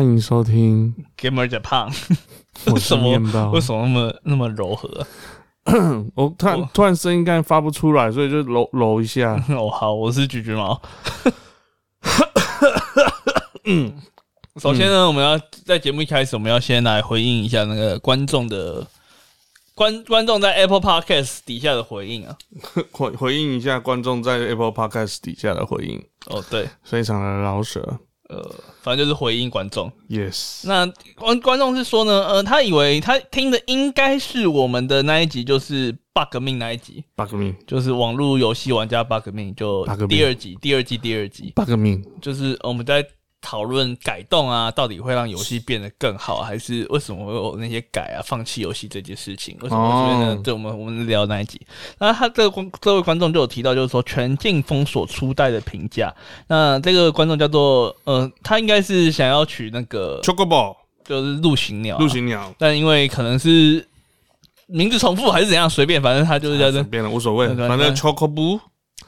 欢迎收听 Gamer Japan，我是为什么为。什么那么那么柔和？我突然突然声音刚才发不出来，所以就揉揉一下。哦，好，我是橘橘猫。嗯，首先呢，我们要在节目一开始，我们要先来回应一下那个观众的观观众在 Apple Podcast 底下的回应啊。回回应一下观众在 Apple Podcast 底下的回应，哦，对，非常的饶舌。呃，反正就是回应观众。Yes，那观观众是说呢，呃，他以为他听的应该是我们的那一集，就是 bug 命那一集，bug 命就是网络游戏玩家 bug 命，就第二集，第二季第二集，bug 命，就是我们在讨论改动啊，到底会让游戏变得更好，还是为什么会有那些改啊、放弃游戏这件事情？为什么？会这边呢哦？对，我们我们聊那一集，那他这个观这位观众就有提到，就是说全境封锁初代的评价。那这个观众叫做呃，他应该是想要取那个 Chocobo 就是陆行鸟啊、陆行鸟，但因为可能是名字重复还是怎样，随便，反正他就是叫这随便了，无所谓，反正 Chocobo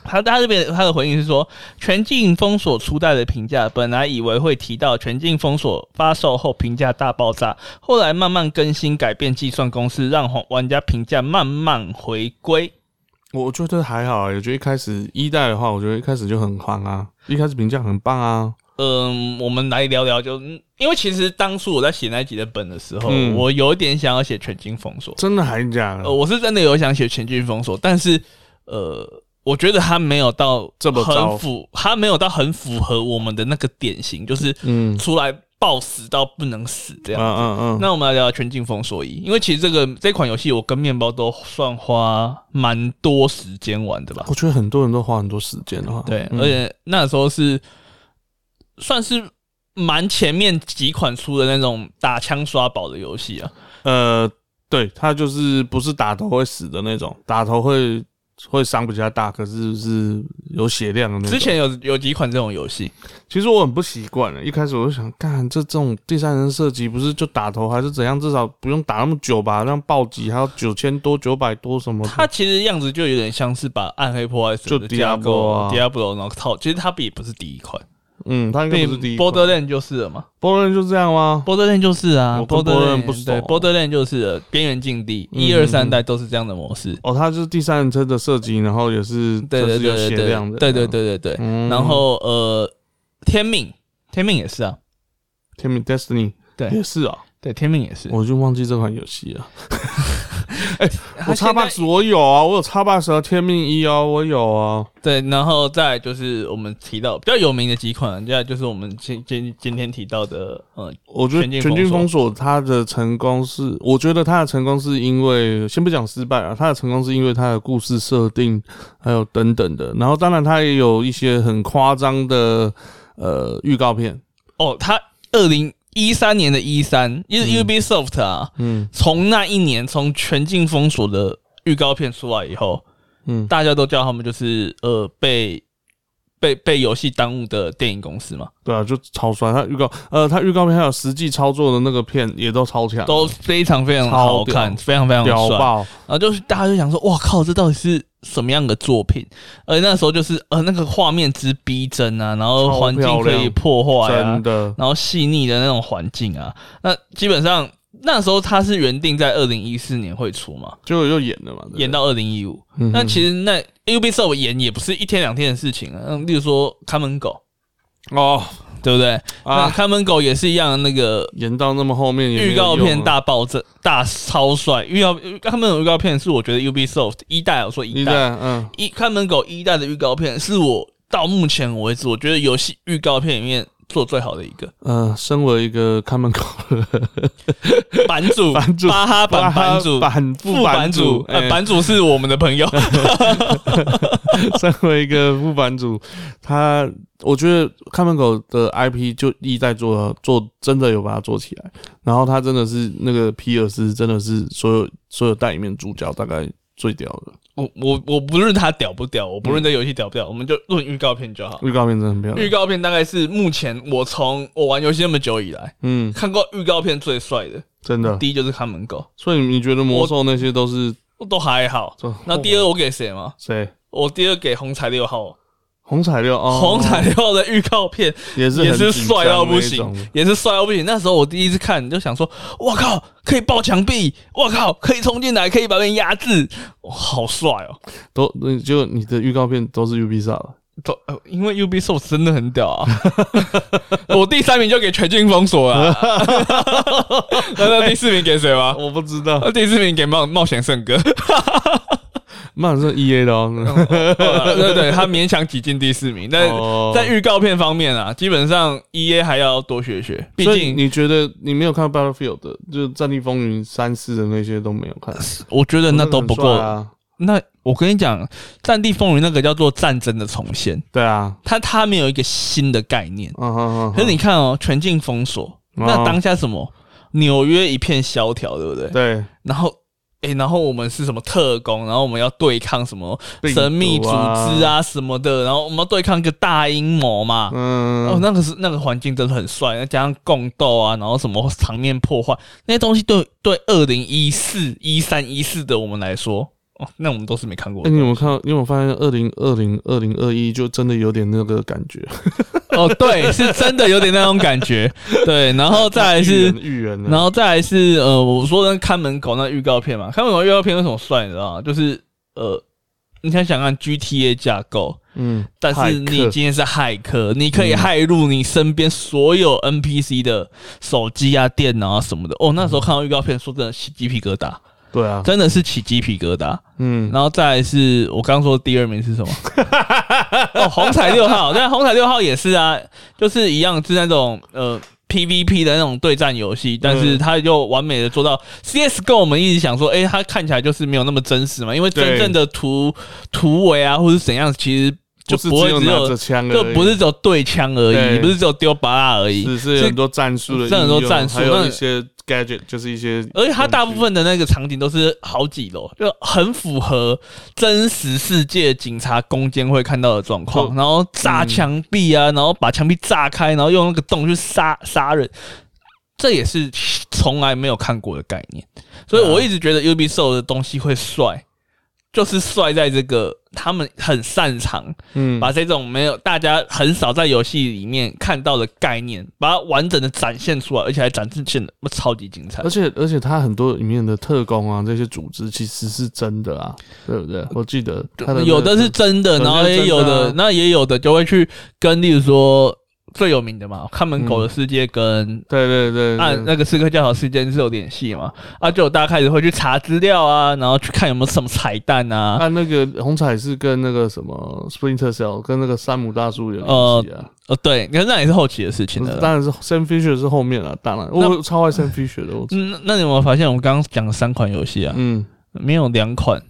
他他这边他的回应是说，全境封锁初代的评价，本来以为会提到全境封锁发售后评价大爆炸，后来慢慢更新改变计算公式，让玩玩家评价慢慢回归。我觉得还好，我觉得一开始一代的话，我觉得一开始就很狂啊，一开始评价很棒啊。嗯，我们来聊聊就，嗯因为其实当初我在写那一集的本的时候，嗯我有一点想要写全境封锁，真的还假的？呃，我是真的有想写全境封锁，但是呃，我觉得他没有到这么很符，他没有到很符合我们的那个典型，就是嗯出来暴死到不能死这嗯样。嗯嗯嗯，那我们来聊聊全境封锁一，因为其实这个这款游戏我跟面包都算花蛮多时间玩的吧。我觉得很多人都花很多时间的话，对，嗯而且那时候是算是蛮前面几款出的那种打枪刷宝的游戏啊。呃，对，他就是不是打头会死的那种，打头会会伤比较大，可是是有血量的那种。之前有有几款这种游戏，其实我很不习惯了，一开始我就想，干这这种第三人射击不是就打头还是怎样，至少不用打那么久吧，让暴击还有九千多、九百多什么的。它其实样子就有点像是把暗黑破坏神的就 Diablo 啊 Diablo 然后套，其实它也不是第一款，嗯，他应该不是第一款。Borderland 就是了嘛。Borderland 就这样吗？Borderland 就是啊 Borderland 不是对 Borderland 就是了边缘境地，嗯一二三代都是这样的模式。哦，它就是第三人称的设计，然后也是对对对对对对对对对。嗯然后呃，天命，天命也是啊，天命 Destiny 对也是啊，对，天命也是。我就忘记这款游戏了。我它现在 Xbox 我有啊，我有叉 box 和天命一哦，我有啊。对，然后再就是我们提到比较有名的几款，再来就是我们今今今天提到的呃我觉得全军封封锁它的成功是，我觉得它的成功是因为先不讲失败啊，它的成功是因为它的故事设定还有等等的，然后当然它也有一些很夸张的呃预告片，哦，它二零一三年的一三，因为 Ubisoft 啊，嗯。从那一年从全境封锁的预告片出来以后，嗯，大家都叫他们就是呃被被被游戏耽误的电影公司嘛，对啊，就超帅，他预告呃他预告片还有实际操作的那个片也都超强，都非常非常好看，非常非常帅。屌爆，然后就是大家就想说，哇靠，这到底是什么样的作品？而那时候就是呃那个画面之逼真啊，然后环境可以破坏啊真，的，然后细腻的那种环境啊，那基本上那时候他是原定在二零一四年会出嘛，就又演了嘛，演到二零一五。嗯那其实那 Ubisoft 演也不是一天两天的事情啊，嗯，例如说看门狗，哦对不对？啊，看门狗也是一样那个。演到那么后面预告片大爆炸，大超帅！预告看门狗预告片是我觉得 Ubisoft 一代，我说一代一代，嗯，一看门狗一代的预告片是我到目前为止我觉得游戏预告片里面做最好的一个。呃，身为一个看门狗的版主，版主巴哈版版主，版副副版主，呃，哎。版主是我们的朋友，身为一个副版主，他我觉得看门狗的 IP 就一在做做真的有把它做起来，然后他真的是那个皮尔斯真的是所有所有代里面主角大概最屌的，我我我不论他屌不屌，我不论这游戏屌不屌，我们就论预告片就好。预告片真的很漂亮，预告片大概是目前我从我玩游戏那么久以来嗯，看过预告片最帅的，真的，第一就是看门狗，所以你觉得魔兽那些都是都还好。那第二我给谁吗？谁？我第二给红彩六号，红彩六哦，红彩六的预告片也是也是帅到不行，也是帅到不行。那时候我第一次看就想说，我靠，可以爆墙壁，我靠，可以冲进来，可以把人压制，好帅哦！都那就你的预告片都是 UB 萨了，都呃因为 Ubisoft 真的很屌啊！我第三名就给全境封锁了啊，那那第四名给谁吗？我不知道，那第四名给冒冒险圣哥，那是 EA 的哦，对对，他勉强挤进第四名，但哦在预告片方面啊，基本上 E A 还要多学学，毕竟你觉得你没有看 Battlefield 的，就是《战地风云》三四的那些都没有看，我觉得那都不够。啊。那我跟你讲，《战地风云》那个叫做战争的重现，对啊，它它没有一个新的概念。嗯嗯嗯。可是你看哦，全境封锁，哦那当下什么？纽约一片萧条，对不对？对然后，诶，然后我们是什么特工？然后我们要对抗什么神秘组织啊什么的？然后我们要对抗一个大阴谋嘛？嗯，哦，那个是那个环境真的很帅，再加上共斗啊，然后什么场面破坏那些东西对，对二零一四、一三、一四的我们来说，哦，那我们都是没看过哎、的。你有没有看到？你有没有发现二零二零、二零二一就真的有点那个感觉？哦，对，是真的有点那种感觉。对，然后再来是，预言，然后再来是呃，我说的看门狗那预告片嘛，看门狗预告片为什么帅，你知道吗？就是呃，你想想看 GTA 架构，嗯，但是你今天是骇客，你可以嗯骇入你身边所有 NPC 的手机啊、电脑啊什么的。哦，那时候看到预告片，说真的起鸡皮疙瘩，对啊，真的是起鸡皮疙瘩。嗯，然后再来是我刚说第二名是什么？哦，红彩六号，但红彩六号也是啊，就是一样是那种呃 PVP 的那种对战游戏，但是它就完美的做到 CS 跟我们一直想说，哎、它看起来就是没有那么真实嘛，因为真正的图图围啊或者怎样，其实就不会只只有。枪就不是只有对枪而已，不是只有丢巴拉而已，只是很多战术的应是，很多战术还有那一些 gadget，就是一些，而且它大部分的那个场景都是好几楼，就很符合真实世界警察攻坚会看到的状况。然后炸墙壁啊，然后把墙壁炸开，然后用那个洞去杀杀人，这也是从来没有看过的概念。所以我一直觉得 Ubisoft 的东西会帅，就是帅在这个他们很擅长嗯，把这种没有大家很少在游戏里面看到的概念，把它完整的展现出来，而且还展现的超级精彩而。且而且他很多里面的特工啊，这些组织其实是真的啊，对不对？我记得它的有的是真的，然后也有的，那也有的就会去跟，例如说最有名的嘛，看门狗的世界跟对对对，按对那个刺客教条事件是有联系嘛，啊，就大家开始会去查资料啊，然后去看有没有什么彩蛋啊，按那个红彩是跟那个什么 Splinter Cell 跟那个山姆大叔有联系啊，呃，对，你看那也是后期的事情了。当然是 Sam Fisher 是后面了，当然。我超爱 Sam Fisher 的，我嗯，那你有没有发现我们刚刚讲的三款游戏啊，嗯。没有两款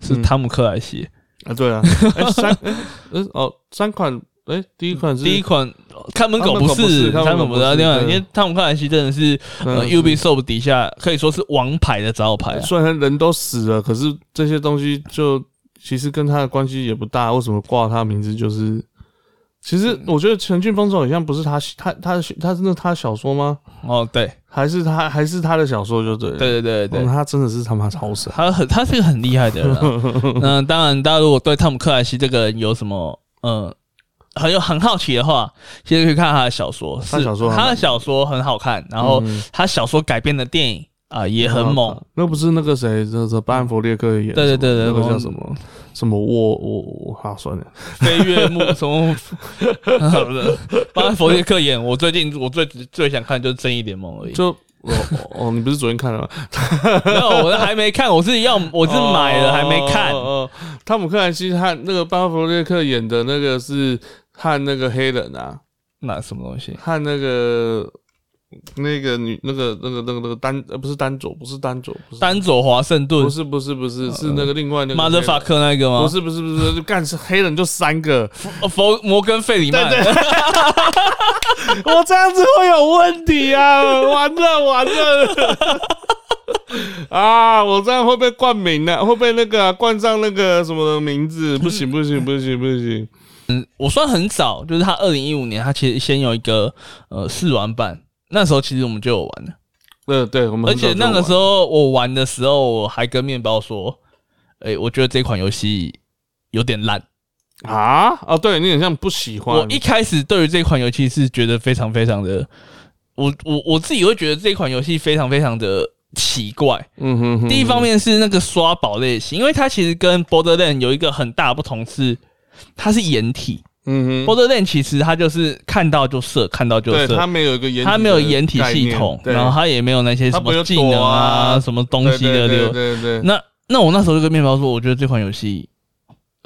是嗯。汤姆克莱西，啊对啊，哎三哎 呃哦三款哎第一款是第一款看门狗不是看门狗不是，看门狗不是另外对因为汤姆克莱西真的是呃嗯 Ubisoft 底下可以说是王牌的招牌啊。虽然人都死了，可是这些东西就其实跟他的关系也不大。为什么挂他的名字？就是其实我觉得《全境封锁》好像不是他他他他真的他小说吗？哦，对，还是他还是他的小说就对了。对对对他真的是他妈超神。他很他是个很厉害的人、啊。嗯，当然，大家如果对汤姆克莱西这个人有什么呃很有很好奇的话，其实可以看他的小说，是他小说他的小说很好看，然后嗯他小说改编的电影啊、也很猛。。那不是那个谁，这这巴恩弗列克演对对对对那个叫什么什么我我我？好算了，飞跃木什么？好的，巴佛列克演。我最近我最最想看就是《正义联盟》而已。就哦哦，你不是昨天看了吗？没有，我还没看，我是要我是买了、还没看。哦哦哦汤姆克兰西和那个巴恩弗列克演的那个是和那个黑人啊，那什么东西？和那个那个女那个那个那个那个丹呃不是丹佐，不是丹佐，不是丹佐华盛顿不是不是不是是那个另外那个马德法克那个吗？不是不是不是就干是黑人就三个，哦，佛摩根费里曼。我这样子会有问题啊！完了完了 啊！我这样会被冠名的、会被那个啊、冠上那个什么的名字？不行不行不行不行！嗯我算很早，就是他二零一五年，他其实先有一个呃试玩版，那时候其实我们就有玩了，对，对，我们而且那个时候候我玩的时候，我还跟面包说，哎、我觉得这款游戏有点烂，啊哦，对你很像不喜欢。我一开始对于这款游戏是觉得非常非常的，我我我自己会觉得这款游戏非常非常的奇怪。嗯哼哼，第一方面是那个刷宝类型，因为它其实跟 Borderland 有一个很大的不同是，它是掩体。嗯哼，Borderland 其实它就是看到就射，看到就，射，它没有一个掩，它没有掩体系统，然后它也没有那些什么技能啊、啊什么东西的流。对对对，那那我那时候就跟面包说，我觉得这款游戏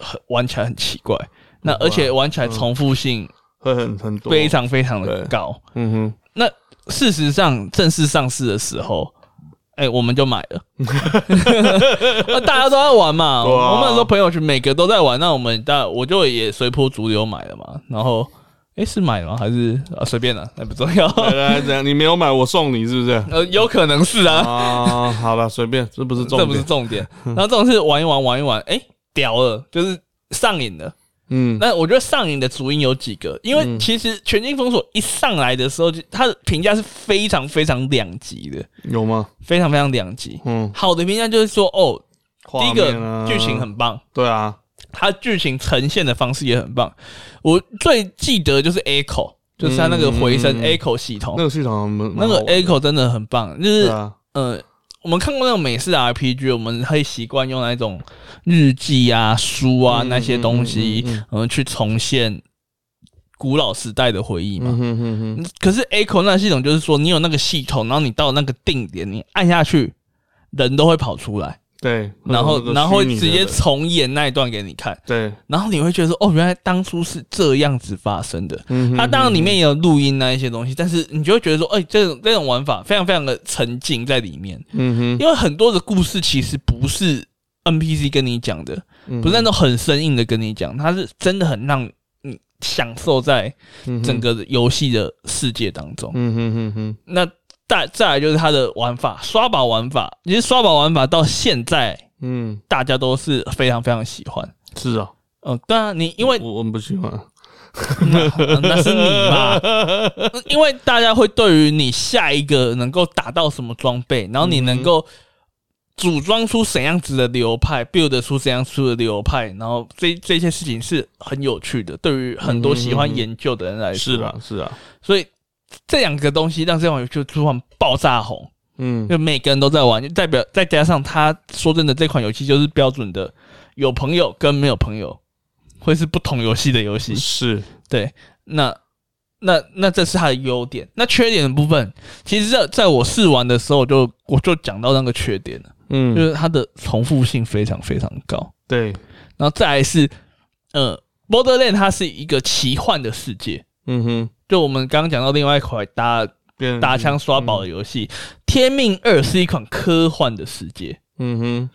很玩起来很奇怪，那而且玩起来重复性会很很多，非常非常的高。嗯哼，那事实上正式上市的时候，哎、我们就买了，那 大家都在玩嘛，啊我们很多朋友圈每个都在玩，那我们大我就也随波逐流买了嘛，然后。哎、是买吗？还是啊随便了，那不重要。来来这样，你没有买，我送你，是不是？呃，有可能是啊，啊，好了，随便，这不是重点这，不是重点。然后这种是玩一玩，玩一玩，哎、屌了，就是上瘾了。嗯，那我觉得上瘾的主因有几个，因为其实《全境封锁》一上来的时候，就它的评价是非常非常两极的，有吗？非常非常两极。嗯，好的评价就是说，哦，第一个剧情很棒，对啊，它剧情呈现的方式也很棒。我最记得就是 Echo，就是它那个回声 Echo 系统，那个系统那个 Echo 真的很棒，就是呃，我们看过那种美式的 RPG，我们会习惯用那种日记啊、书啊嗯那些东西，嗯嗯、去重现古老时代的回忆嘛。可是 Echo 那系统就是说，你有那个系统，然后你到那个定点，你按下去，人都会跑出来，对，然后然后直接重演那一段给你看，对，然后你会觉得说，哦，原来当初是这样子发生的。嗯哼它当然里面也有录音那一些东西，但是你就会觉得说，哎、这种这种玩法非常非常的沉浸在里面。嗯哼，因为很多的故事其实不是 NPC 跟你讲的，嗯不是那种很生硬的跟你讲，它是真的很让你享受在整，个游戏的世界当中。嗯哼哼哼，那再再来就是它的玩法，刷宝玩法，其实刷宝玩法到现在嗯，大家都是非常非常喜欢。是啊，嗯、对啊，你因为我我们不喜欢，那那是你嘛，因为大家会对于你下一个能够打到什么装备，然后你能够组装出怎样子的流派，build 出怎样出的流派，然后这这些事情是很有趣的，对于很多喜欢研究的人来说，是啊，是啊，所以这两个东西让这款游戏突然爆炸红，嗯就每个人都在玩，就代表再加上他说真的，这款游戏就是标准的有朋友跟没有朋友会是不同游戏的游戏。是，对，那那那这是它的优点。那缺点的部分，其实在在我试玩的时候，我就我就讲到那个缺点了，嗯就嗯，是它的重复性非常非常高。对，然后再来是，呃，Borderland 它是一个奇幻的世界。嗯哼，就我们刚刚讲到另外一款打打枪刷宝的游戏，天命二》是一款科幻的世界。嗯哼，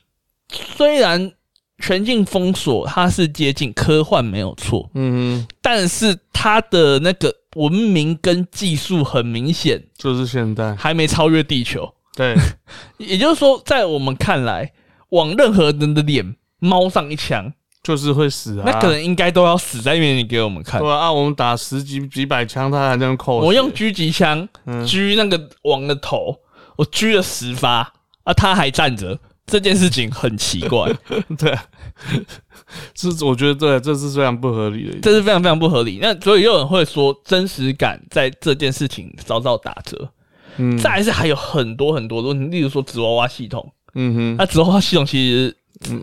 虽然全境封锁它是接近科幻没有错，嗯哼，但是它的那个文明跟技术很明显就是现代，还没超越地球。对，也就是说，在我们看来，往任何人的脸猫上一枪，就是会死啊，那可能应该都要死在面前给我们看。对。啊，啊我们打十几几百枪，他还这样扣血，我用狙击枪嗯。狙那个王的头，我狙了十发啊，他还站着，这件事情很奇怪，对，是我觉得对，这是非常不合理的，这是非常非常不合理。那所以有人会说，真实感在这件事情遭到打折。嗯，再来是还有很多很多的问题，例如说纸娃娃系统，嗯哼，那纸娃娃系统其实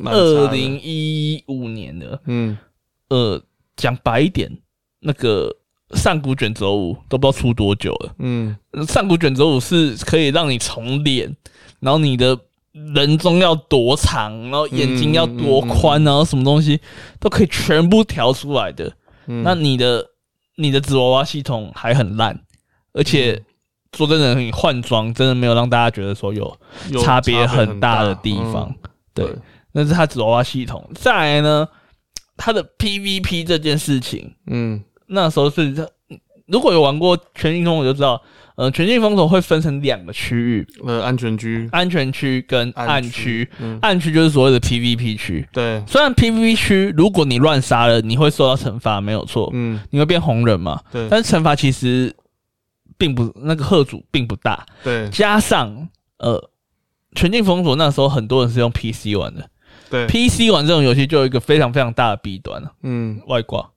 二零一五年的，嗯。呃，讲白一点，那个上古卷轴五都不知道出多久了。嗯。上古卷轴五是可以让你重脸，然后你的人中要多长，然后眼睛要多宽，然后什么东西都可以全部调出来的。嗯，那你的你的纸娃娃系统还很烂，而且说真的，你换装真的没有让大家觉得说有有差别很很大的地方。嗯对，那是它纸娃娃系统。再来呢，它的 PVP 这件事情，嗯。那时候是如果有玩过全境封锁就知道，呃，全境封锁会分成两个区域，呃，安全区，安全区跟暗区区。，嗯，暗区就是所谓的 PVP 区。对，虽然 PVP 区如果你乱杀了，你会受到惩罚，没有错，嗯。你会变红人嘛。对。但是惩罚其实并不那个贺主并不大，对，加上呃，全境封锁那时候很多人是用 PC 玩的，对，PC 玩这种游戏就有一个非常非常大的弊端了，嗯，外挂，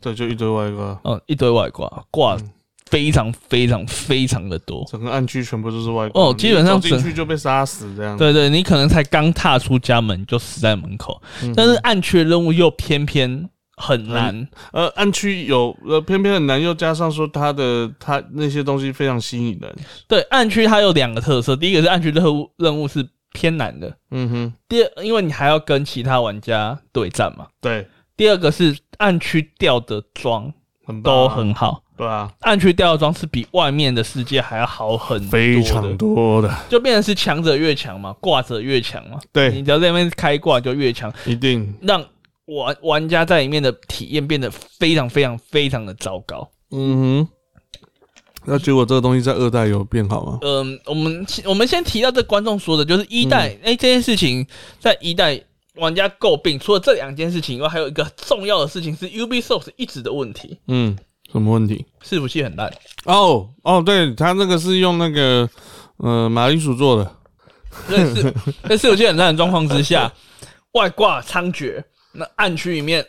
对，就一堆外挂，嗯，一堆外挂，挂嗯非常非常非常的多。整个暗区全部都是外挂。哦基本上进去就被杀死这样。对对，你可能才刚踏出家门就死在门口，嗯，但是暗区的任务又偏偏很难。呃，暗区有呃，偏偏很难，又加上说它的它那些东西非常吸引人。对，暗区它有两个特色，第一个是暗区任务任务是偏难的，嗯哼，第二，因为你还要跟其他玩家对战嘛。对，第二个是暗区掉的装很都啊。很好，对啊，暗区掉的装是比外面的世界还要好很非常多的，就变成是强者越强嘛，挂者越强嘛。对。你对，只要在那边开挂就越强，一定，让玩玩家在里面的体验变得非常非常非常的糟糕。嗯哼。那结果这个东西在二代有变好吗？嗯，我们我们先提到这观众说的，就是一代，嗯哎、这件事情在一代玩家诟病，除了这两件事情以外，还有一个重要的事情是 Ubisoft 一直的问题，嗯，什么问题？伺服器很烂。哦哦，对，他那个是用那个呃马铃薯做的，在伺 在伺服器很烂的状况之下，外挂猖獗，那暗区里面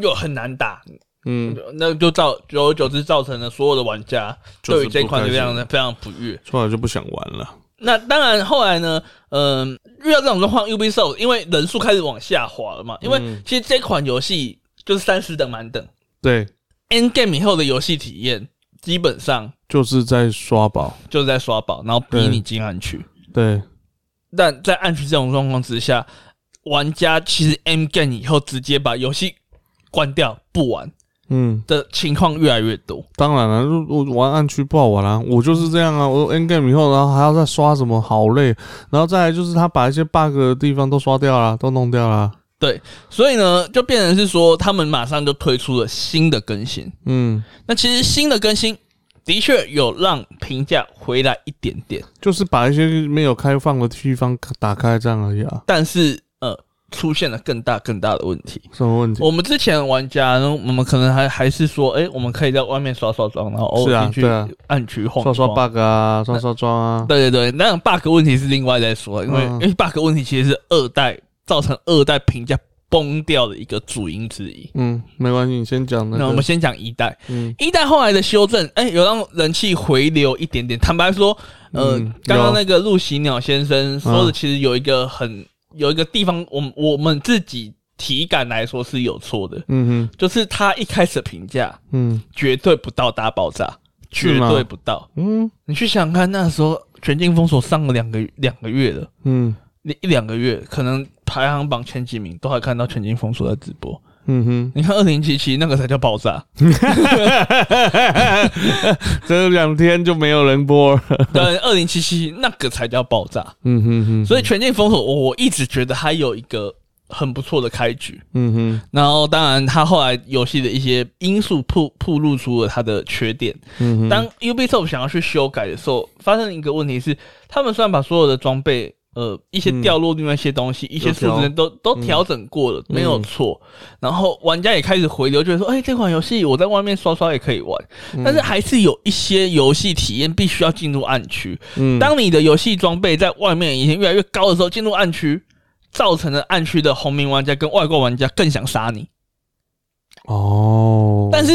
又很难打，嗯，那就造久而久之造成了所有的玩家对于这一款就非常非常不悦。后来就不想玩了。那当然，后来呢，嗯、遇到这种状况，Ubisoft 因为人数开始往下滑了嘛，因为嗯其实这款游戏就是三十等满等对，，End Game 以后的游戏体验基本上就是在刷宝。就是在刷宝，然后逼你进暗区。对，但在暗区这种状况之下，玩家其实 M Game 以后直接把游戏关掉不玩嗯，的情况越来越多。当然了，如我玩暗区不好玩啊，我就是这样啊。我 N game 以后，然后还要再刷什么，好累。然后再来就是他把一些 bug 的地方都刷掉了，都弄掉了。对所以呢，就变成是说，他们马上就推出了新的更新。嗯，那其实新的更新的确有让评价回来一点点，就是把一些没有开放的地方打开这样而已啊。但是呃，出现了更大更大的问题。什么问题？我们之前玩家呢，我们可能还还是说，哎、我们可以在外面刷刷装，然后偶尔进去暗区晃刷刷 bug 啊，刷刷装啊。对对对，那种 bug 问题是另外再说，因为、嗯因为 bug 问题其实是二代造成二代评价崩掉的一个主因之一。嗯，没关系，你先讲那我们先讲一代，嗯一代后来的修正，哎、有让人气回流一点点。坦白说，呃，嗯刚刚那个陆喜鸟先生说的，嗯其实有一个很有一个地方，我们我们自己体感来说是有错的，嗯哼就是他一开始评价嗯绝对不到大爆炸，绝对不到。嗯你去想想看，那时候全境封锁上了两个两个月了。嗯那一两个月，可能排行榜前几名都还看到全境封锁在直播。嗯哼，你看二零七七那个才叫爆炸，这两天就没有人播了。对，二零七七那个才叫爆炸。嗯哼哼，所以全境封锁，我我一直觉得它有一个很不错的开局。嗯哼然后，当然，它后来游戏的一些因素铺铺露出了它的缺点。嗯哼，当 Ubisoft 想要去修改的时候，发生了一个问题是，他们虽然把所有的装备。呃，一些嗯。掉落率那些东西，一些数值都都调整过了，没有错。然后玩家也开始回流，觉得说，哎、这款游戏我在外面刷刷也可以玩，嗯。但是还是有一些游戏体验必须要进入暗区。嗯。当你的游戏装备在外面已经越来越高的时候，进入暗区，造成了暗区的红名玩家跟外挂玩家更想杀你。哦，但是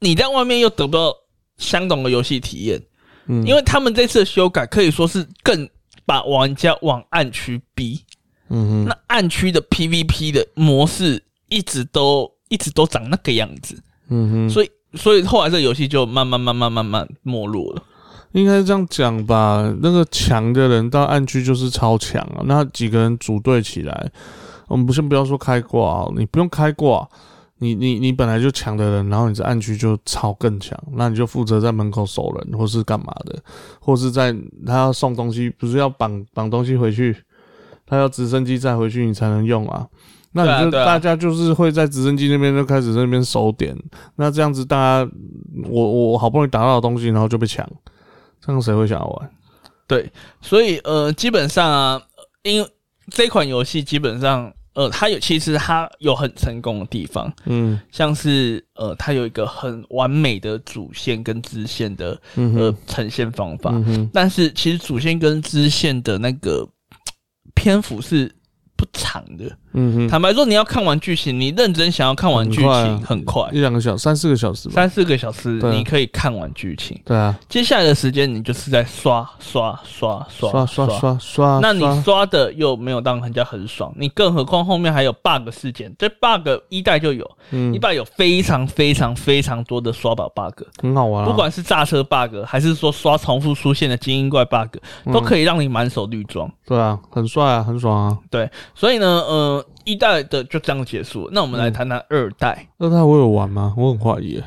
你在外面又得不到相同的游戏体验，嗯。因为他们这次的修改可以说是更把玩家往暗区逼。嗯哼那暗区的 PVP 的模式一直都一直都长那个样子，嗯哼，所以所以后来这游戏就慢慢慢慢慢慢没落了。应该这样讲吧，那个强的人到暗区就是超强啊，那几个人组队起来，我们不先不要说开挂啊，你不用开挂，你你你本来就强的人，然后你在暗区就超更强，那你就负责在门口守人，或是干嘛的，或是在他要送东西，不是要绑绑东西回去，他要直升机载回去你才能用啊。那你就大家就是会在直升机那边就开始在那边守点，那这样子大家我我好不容易打到的东西，然后就被抢，这样谁会想要玩？对，所以呃，基本上啊，因为这款游戏基本上呃，它有其实它有很成功的地方，嗯像是呃，它有一个很完美的主线跟支线的呃嗯呃呈现方法，嗯但是其实主线跟支线的那个 篇幅是不长的。哼，坦白说你要看完剧情，你认真想要看完剧情，很快，一两个小时，三四个小时，三四个小时，你可以看完剧情。对啊，接下来的时间你就是在刷刷刷刷刷刷刷刷，那你刷的又没有让人家很爽，你更何况后面还有 bug 事件。这 bug 一代就有，嗯，一代有非常非常非常多的刷宝 bug，很好玩。不管是炸车 bug，还是说刷重复出现的精英怪 bug，都可以让你满手绿装。对啊，很帅啊，很爽啊。对，所以呢，呃……一代的就这样结束了。那我们来谈谈二代。二代我有玩吗？我很怀疑，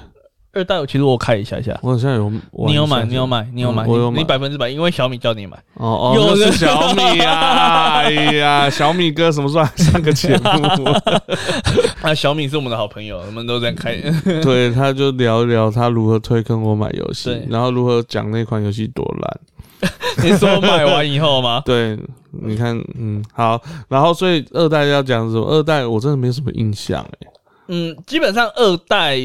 二代其实我看一下下，我好像有。你有买，你有买，你有买，嗯我有买你百分之百，因为小米叫你买。哦哦，又是小米啊！哎呀，小米哥什么时候来上个节目？啊，小米是我们的好朋友，我们都在开。对，他就聊一聊他如何推坑我买游戏，然后如何讲那款游戏多烂。你说买完以后吗？对，你看，嗯，好，然后所以二代要讲什么？二代我真的没什么印象哎。嗯，基本上二代，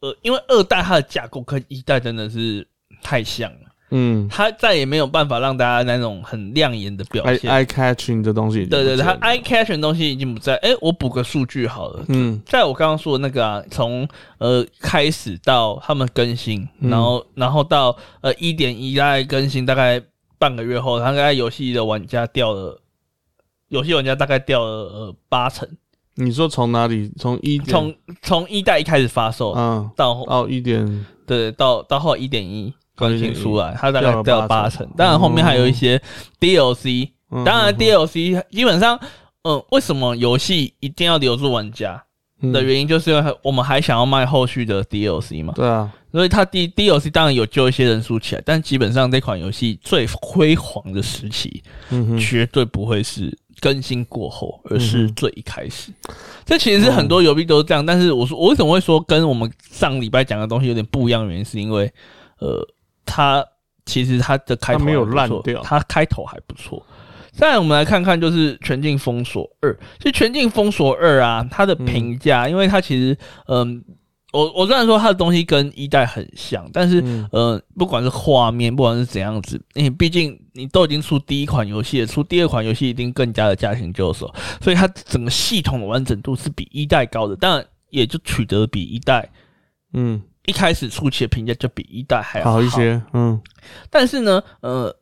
呃，因为二代它的架构跟一代真的是太像了，嗯他再也没有办法让大家那种很亮眼的表现。eye catching 的东西对对对，它见了 eye catch 的东西已经不在。哎，我补个数据好了。嗯在我刚刚说的那个啊，从呃开始到他们更新，嗯然后然后到呃一点一大概更新大概半个月后，他大概游戏的玩家掉了，游戏玩家大概掉了呃八成，你说从哪里？从一从从一代一开始发售嗯到哦一点对到到后一点一更新出来，它大概掉八八成，当然后面还有一些 DLC，嗯当然嗯 DLC 基本上。嗯，为什么游戏一定要留住玩家嗯的原因，就是因为我们还想要卖后续的 DLC 嘛。对啊，所以它 D DLC 当然有救一些人数起来，但基本上这款游戏最辉煌的时期，嗯，绝对不会是更新过后，而是最一开始。这其实是很多游戏都是这样，但是我说我为什么会说跟我们上礼拜讲的东西有点不一样？原因是因为呃，它其实它的开头没有烂掉它开头还不错。再来，我们来看看就是《全境封锁二》。其实《全境封锁二》啊，它的评价，因为它其实嗯。我我虽然说它的东西跟一代很像，但是、嗯呃，不管是画面，不管是怎样子，因为毕竟你都已经出第一款游戏了，出第二款游戏一定更加的驾轻就熟，所以它整个系统的完整度是比一代高的，当然也就取得比一代嗯一开始初期的评价就比一代还要好一些，嗯但是呢，呃，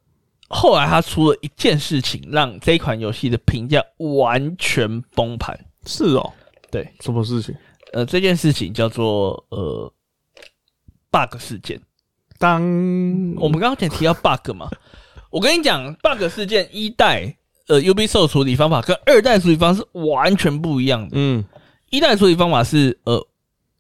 后来他出了一件事情，让这款游戏的评价完全崩盘。是哦，对，什么事情？呃，这件事情叫做呃 bug 事件。当我们刚刚前提到 bug 嘛，我跟你讲，bug 事件一代呃 Ubisoft 处理方法跟二代处理方式完全不一样的。嗯一代处理方法是呃，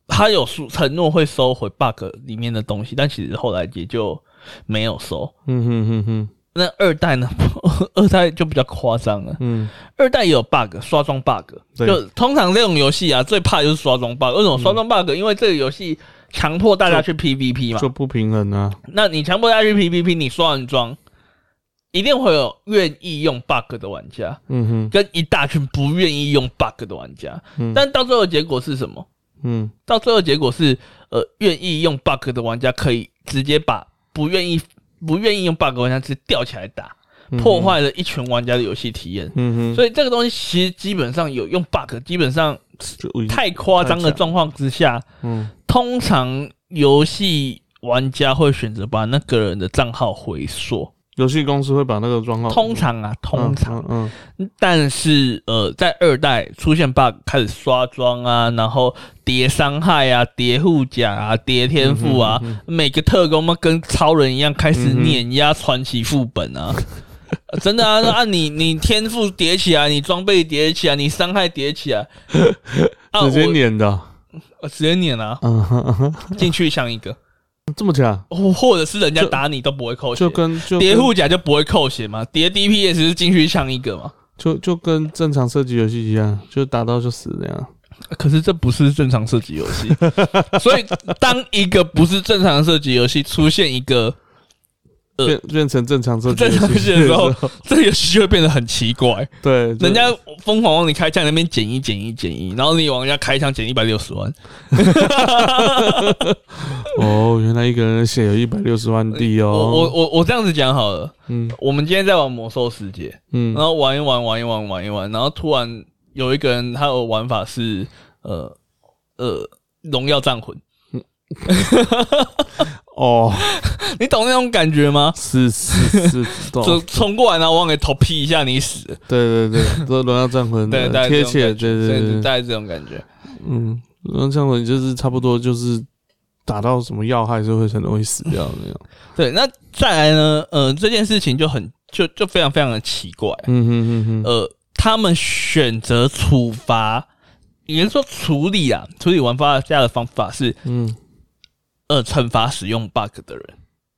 他有说承诺会收回 bug 里面的东西，但其实后来也就没有收。嗯哼哼哼那二代呢？二代就比较夸张了。嗯二代也有 bug，刷装 bug。对就通常这种游戏啊，最怕就是刷装 bug。为什么刷装 bug？、因为这个游戏强迫大家去 PVP 嘛。就不平衡啊，那你强迫大家去 PVP，你刷完装，一定会有愿意用 bug 的玩家，嗯哼跟一大群不愿意用 bug 的玩家。嗯但到最后结果是什么？嗯。到最后结果是，呃，愿意用 bug 的玩家可以直接把不愿意不愿意用 bug 的玩家直接吊起来打，破坏了一群玩家的游戏体验。嗯哼，所以这个东西其实基本上有用 bug，基本上太夸张的状况之下，嗯。通常游戏玩家会选择把那个人的账号回溯。游戏公司会把那个状况通常啊，通常，嗯嗯。但是呃，在二代出现 bug，开始刷装啊，然后叠伤害啊，叠护甲啊，叠天赋啊，嗯每个特工嘛跟超人一样开始碾压传奇副本啊。呃 真的啊，那啊你你天赋叠起来，你装备叠起来，你伤害叠起来，啊直接碾的，呃直接碾啊，进去像一个，这么强，或或者是人家打你都不会扣血就，跟就叠护甲就不会扣血嘛，叠 DPS 是进去抢一个嘛。就就跟正常射击游戏一样，就打到就死那样。可是这不是正常射击游戏，所以当一个不是正常射击游戏出现一个呃变变成正常 正常射击的时候候，这个游戏就会变得很奇怪。对，人家疯狂往你开枪，那边减一减一减一，然后你往人家开枪减一百六十万，哦，原来一个人的血有一百六十万滴哦。我我我我这样子讲好了，嗯。我们今天在玩魔兽世界，嗯。然后玩一玩玩一玩玩一玩，然后突然有一个人他的玩法是呃呃荣耀战魂，哦，你懂那种感觉吗？是是是，懂。就冲过来，然后往给头劈一下，你死。对对对，这轮到战魂对，贴切，对对对，大概这种感觉。嗯，轮到战魂就是差不多就是打到什么要害就会很容易死掉那种。对，那再来呢？呃，这件事情就很就就非常非常的奇怪。嗯哼嗯哼，呃，他们选择处罚，也就是说处理啊，处理玩家的方法是嗯呃惩罚使用 bug 的人，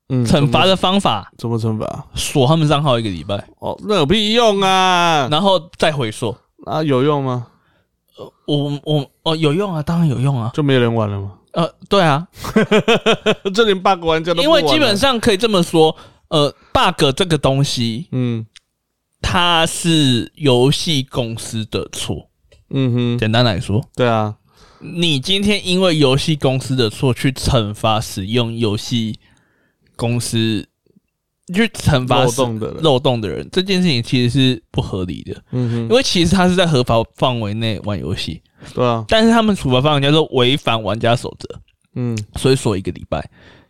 嗯，惩罚的方法怎么惩罚？锁他们账号一个礼拜，哦，那有屁用啊？然后再回溯。啊，有用吗？呃我我哦有用啊，当然有用啊。就没有人玩了吗？呃，对啊，这连 bug 玩家都因为基本，上可以这么说，呃，bug 这个东西嗯它是游戏公司的错。嗯哼，简单来说，对啊，你今天因为游戏公司的错去惩罚使用游戏公司去惩罚漏洞的人，漏洞的人，这件事情其实是不合理的，因嗯哼，为其实他是在合法范围内玩游戏，对啊，但是他们处罚范围叫做违反玩家守则，嗯。所以锁一个礼拜。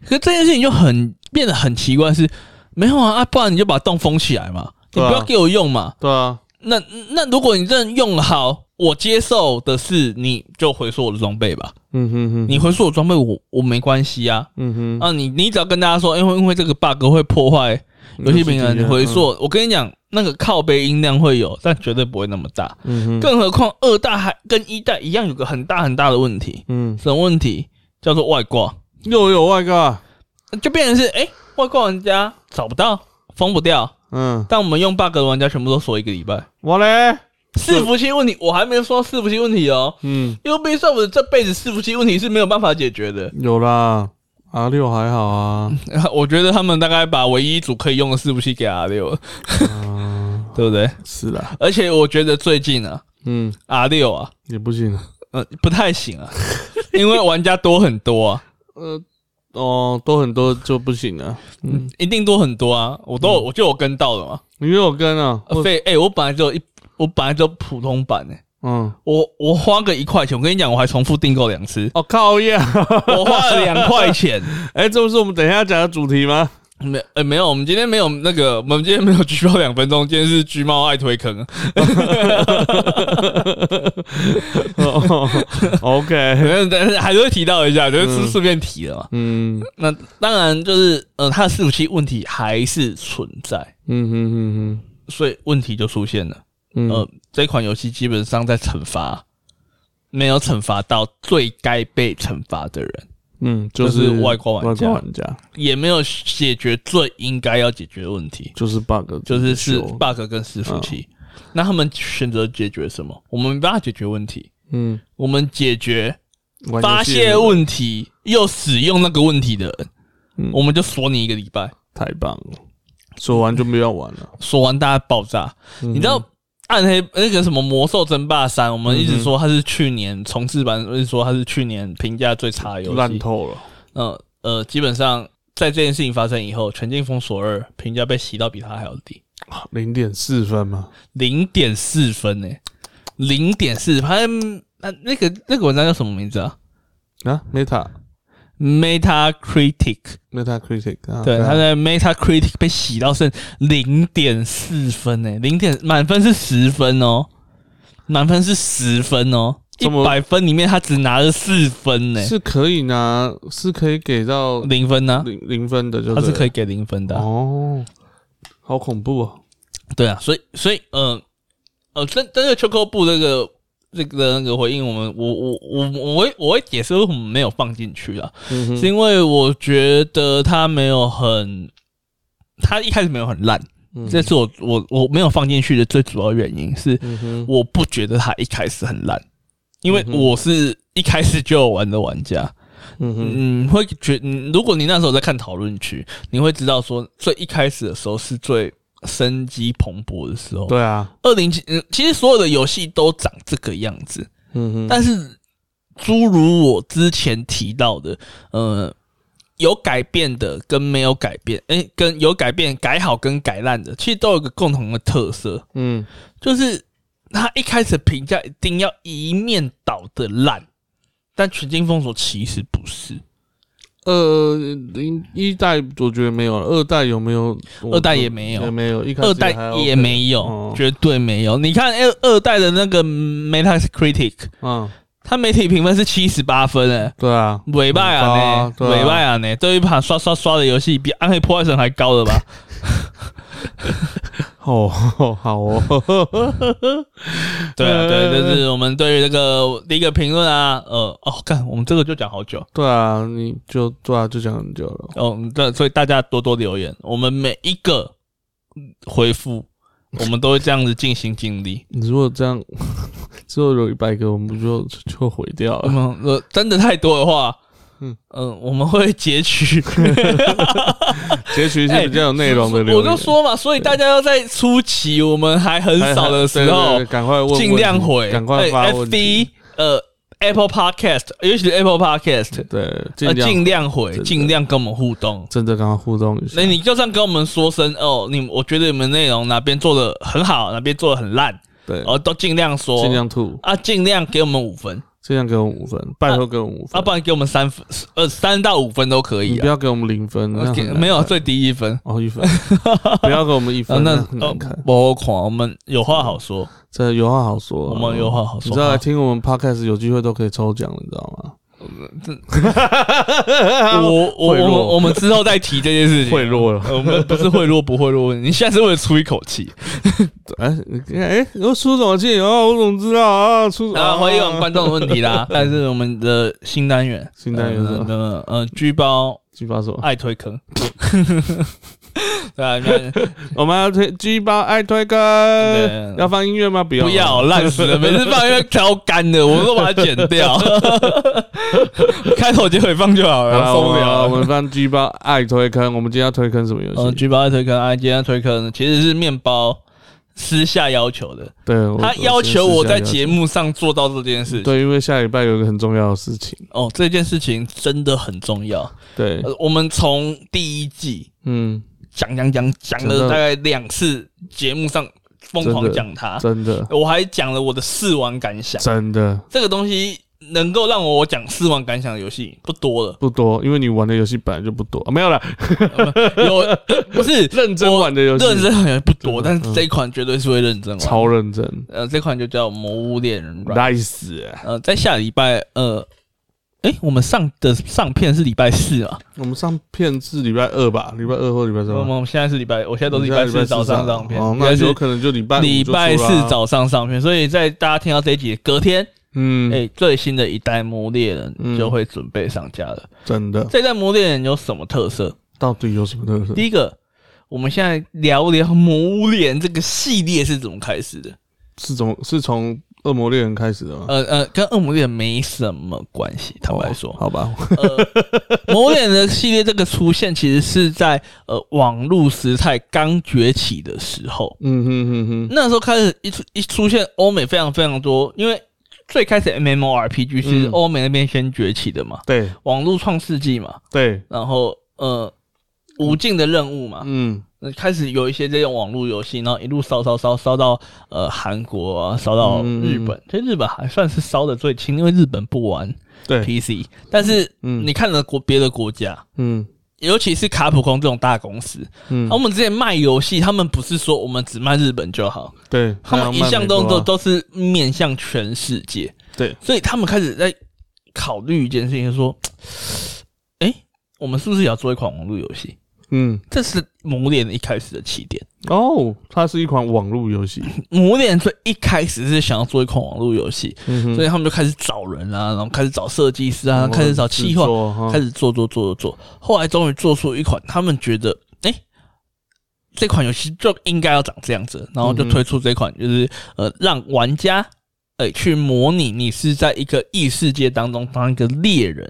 可是这件事情就很变得很奇怪是，没有啊啊，不然你就把洞封起来嘛，你不要给我用嘛。对啊，那那如果你真的用好，我接受的是你就回收我的装备吧。嗯哼哼，你回收我装备我我没关系啊。嗯哼，啊你你只要跟大家说，因为因为这个 bug 会破坏游戏平衡，你回溯，我跟你讲，那个靠背音量会有，但绝对不会那么大。嗯哼，更何况二代还跟一代一样，有个很大很大的问题，嗯，什么问题？叫做外挂，又有外挂，就变成是哎、外挂玩家找不到，封不掉，嗯，但我们用 bug 的玩家全部都锁一个礼拜。我嘞，伺服器问题，我还没说伺服器问题哦。嗯，Ubisoft 这辈子伺服器问题是没有办法解决的。有啦，R 六还好啊，我觉得他们大概把唯一一组可以用的伺服器给 R 六。了，嗯，对不对？是的，而且我觉得最近啊嗯，，R 六啊，也不行，呃，不太行啊，因为玩家多很多啊，呃，哦，多很多就不行了，嗯，一定多很多啊，我都有我就有跟到了嘛。你有跟啊，呃费哎，我本来只有一，我本来只有普通版呢、嗯，我我花个一块钱，我跟你讲，我还重复订购两次，哦靠呀，我花了两块钱。哎，这不是我们等一下要讲的主题吗？没呃没有，我们今天没有那个，我们今天没有 橘猫两分钟，今天是橘猫爱推坑。哦 OK，但是还是会提到一下，就是顺便提了嘛。嗯那当然就是呃，它的伺服器问题还是存在，嗯哼哼哼，所以问题就出现了。嗯，这款游戏基本上在惩罚没有惩罚到最该被惩罚的人，嗯，就就是是外挂玩家。玩家，也没有解决最应该要解决的问题，就是 bug，就是是 bug 跟伺服器。那他们选择解决什么？我们没办法解决问题，嗯，我们解决发现问题又使用那个问题的人，嗯。我们就锁你一个礼拜，太棒了，锁完就没有玩了。锁完大家爆炸。你你知道暗黑那个什么魔兽争霸三，我们一嗯直说它是去年重置版，一直说它是去年评价最差的游戏。烂透了，嗯呃，基本上在这件事情发生以后，《全境封锁二》评价被洗到比它还要低，零点四分吗，零点四分呢、零点四，它那那个那个文章叫什么名字啊？啊，Meta？Metacritic，Metacritic 啊，对，啊。它在 Metacritic 被洗到剩零点四分诶、零点满分是十分哦，满分是十分哦，一么？百分里面他只拿了四分呢、是可以拿，是可以给到零分呢、零零分的，就他是可以以给零分的啊、哦，好恐怖哦，对啊，所以所以呃呃，但但是秋扣布这个这个那个回应，我们我我我我会我会解释为什么没有放进去啊，嗯是因为我觉得他没有很，他一开始没有很烂，嗯这是我我我没有放进去的最主要原因是我不觉得他一开始很烂，因为我是一开始就有玩的玩家，嗯哼，嗯，会觉嗯如果你那时候在看讨论区，你会知道说，最一开始的时候是最生机蓬勃的时候。对啊，二零七，嗯，其实所有的游戏都长这个样子，嗯哼，但是诸如我之前提到的，呃，有改变的跟没有改变，哎、跟有改变改好跟改烂的，其实都有一个共同的特色，嗯。就是他一开始评价一定要一面倒的烂，但全境封锁其实不是，二零一代我觉得没有，二代有没有？二代也没有。也没有，一开始二代也没有，哦。绝对没有。你看二二代的那个 Metacritic，嗯，它媒体评分是七十八分诶、对啊，尾拜啊呢尾拜啊呢，对于一盘刷刷刷的游戏，比《暗黑破坏神》还高了吧？哦，好哦，对啊，对，就是我们对于这个第一个评论啊，呃，哦，看我们这个就讲好久对啊，你就对啊，就讲很久了。哦，对，所以大家多多留言，我们每一个嗯回复，我们都会这样子尽心尽力。你如果这样，之后有一百个，我们不就就毁掉了？吗呃真的太多的话，嗯嗯嗯，我们会截取。截取一些比较有内容的留我。就说嘛，所以大家要在初期我们还很少的时候赶快问尽量回，赶快发哎问题。FB 呃 Apple Podcast，尤其是 Apple Podcast，对，呃尽量回，尽量跟我们互动。真的跟他互动一下那。你就算跟我们说声哦，你我觉得你们内容哪边做的很好，哪边做的很烂，对，哦，都尽量说，尽量吐，啊，尽量给我们五分，尽量给我们五分，拜托给我们五啊，分，不然给我们三分，呃，三到五分都可以不要给我们零分，没有最低一分。哦一分，不要给我们一啊，分，那那很看。不好看，我们有话好说。这有话好说，我们有话好说你知道来听我们 podcast 有机会都可以抽奖，你知道吗？我我贿赂我们我们之后再提这件事情。贿赂了，呃我们不是贿赂不贿赂问题，你现在是为了出一口气。哎 哎，我出什么气啊？我怎么知道啊？出啊，回应我们观众的问题啦。但是我们的新单元，新单元是吧呃呃，居包鸡巴什么？爱推坑。对啊，那 我们要推鸡巴爱推对，要放音乐吗？不要，不要烂死了，每次放音乐超干的，我都把它剪掉。开头结尾放就好好了，好，受不了了。我们放鸡巴爱推坑。我们今天要推坑什么游呃，戏？居包爱推坑，爱今天推坑其实是面包私下要求的，对，他要求我在节目。目上做到这件事情。对，因为下礼拜有一个很重要的事情。哦，这件事情真的很重要。对，呃，我们从第一季嗯，讲讲讲讲了大概两次，节目上疯狂讲它，真的，我还讲了我的试玩感想。真的这个东西能够让我讲试玩感想的游戏不多了，不多，因为你玩的游戏本来就不多，啊没有了。有不是 认真玩的游戏，认真好像不多，但是这一款绝对是会认真玩。超认真呃，这款就叫《魔物猎人软》。，nice。呃，在下礼拜呃，诶，我们上的上片是礼拜四啊，我们上片是礼拜二吧？礼拜二或礼拜三。我们现在是礼拜，我现在都是礼拜四早上上片，哦，那有可能就礼拜礼拜四，早上上片，所以在大家听到这一集的隔天，嗯，诶，最新的一代魔猎人嗯就会准备上架了。真的，这代魔猎人有什么特色？到底有什么特色？第一个，我们现在聊聊魔物猎人这个系列是怎么开始的。是从是从恶魔猎人开始了吗？呃呃，跟恶魔猎人没什么关系，坦白说。哦，好吧，呃，魔物猎人的系列这个出现，其实是在呃网络时代刚崛起的时候，嗯哼哼哼，那时候开始一出一出现欧美非常非常多，因为最开始 MMORPG 是嗯。欧美那边先崛起的嘛，对。网络创世纪嘛，对，然后呃无尽的任务嘛，嗯。呃开始有一些这种网络游戏，然后一路烧烧烧烧到呃韩国啊，烧到嗯日本，其实日本还算是烧的最轻，因为日本不玩对，PC，但是嗯。你看了国别的国家。嗯。尤其是卡普空这种大公司，嗯。他，们之前卖游戏，他们不是说我们只卖日本就好，对，他们一向都都都是面向全世界，对，所以他们开始在考虑一件事情，说，哎、我们是不是也要做一款网络游戏？嗯。这是魔猎人一开始的起点。哦，它是一款网络游戏，魔脸最一开始是想要做一款网络游戏，嗯所以他们就开始找人啊，然后开始找设计师啊，开始找企划开始做做做做。做，后来终于做出一款他们觉得，哎、这款游戏就应该要长这样子，然后就推出这款，就是呃，让玩家呃，去模拟你是在一个异世界当中当一个猎人，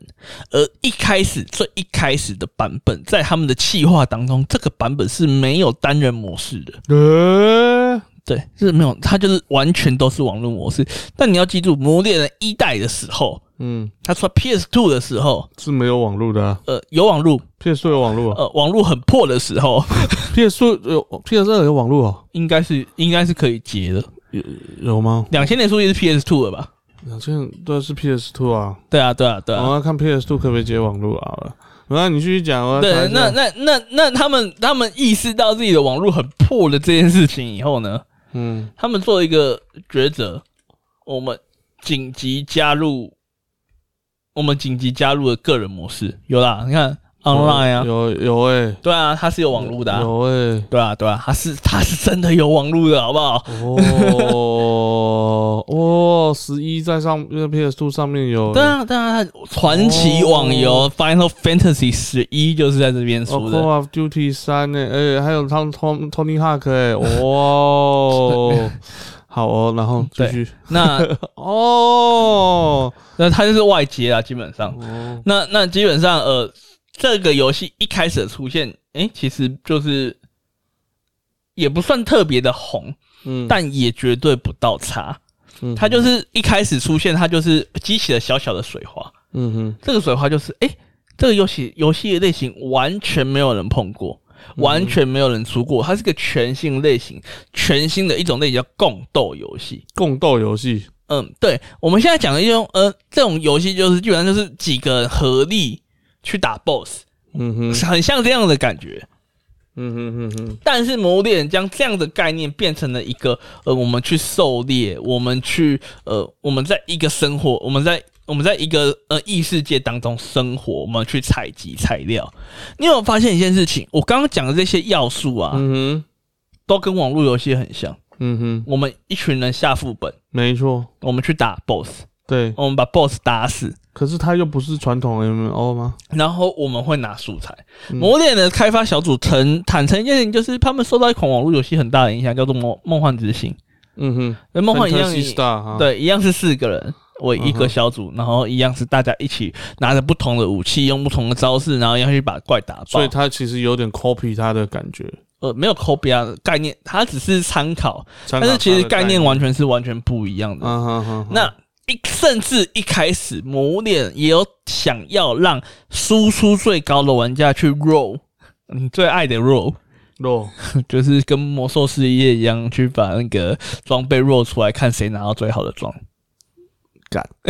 而一开始最一开始的版本，在他们的企划当中，这个版本是没有单人模式的，呃，对，是没有，它就是完全都是网络模式。但你要记住，《魔猎人》一代的时候，嗯，它出 PS Two 的时候，是没有网络的、啊、呃，有网络，，PS 有网络、啊、呃，网络很破的时候，，PS 有 PS 二有网络哦，应该是应该是可以接的。有有吗？两千年初也是 PS Two 了吧？两千对是 PS Two 啊，对啊，对啊，对啊。我要看 PS Two 可不可以接网络啊？好了，那你继续讲，啊对，那那那那他们他们意识到自己的网络很破的这件事情以后呢，嗯他们做一个抉择，我们紧急加入，我们紧急加入了个人模式，有啦，你看 online 啊，有有哎、对啊，它是有网络的、啊，有哎、对啊，对啊，它是它是真的有网络的，好不好？哦 哦，十一在上那个 PS Two 上面有，对啊，对啊，传奇网游 Final Fantasy 十一就是在这边哦出，Call 的，of Duty 三呢，哎、还有他 Tom Tony Hawk 哎、哦，好哦，然后继续。那 哦。那它就是外接啊，基本上。哦，那那基本上，呃，这个游戏一开始的出现，诶、其实就是也不算特别的红，嗯，但也绝对不到差。嗯它就是一开始出现，它就是激起了小小的水花。嗯哼这个水花就是，诶、这个游戏游戏的类型完全没有人碰过，完全没有人出过，它是个全新类型，全新的一种类型叫共斗游戏。共斗游戏，嗯，对，我们现在讲的一种呃，这种游戏就是基本上就是几个人合力去打 BOSS，嗯哼，很像这样的感觉。嗯哼哼哼，但是《魔物猎人》将这样的概念变成了一个呃，我们去狩猎，我们去呃，我们在一个生活，我们在我们在一个呃异世界当中生活，我们去采集材料。你有没有发现一件事情？我刚刚讲的这些要素啊，嗯哼，都跟网络游戏很像。嗯哼，我们一群人下副本，没错，我们去打 BOSS，对，我们把 BOSS 打死，可是它又不是传统 MMO 吗？然后我们会拿素材。嗯魔猎的开发小组曾坦诚一件事情，就是他们受到一款网络游戏很大的影响，叫做《梦梦幻之星》。嗯哼，那梦幻一样对，一样是四个人为一个小组，然后一样是大家一起拿着不同的武器，用不同的招式，然后要去把怪打爆。所以它其实有点 copy 它的感觉，呃，没有 copy 啊概念，它只是参考，但是其实概念完全是完全不一样的。嗯哼哼，哼那一甚至一开始，磨练也有想要让输出最高的玩家去 roll，你最爱的 roll，肉 就是跟魔兽世界一样，去把那个装备 roll 出来，看谁拿到最好的装。干。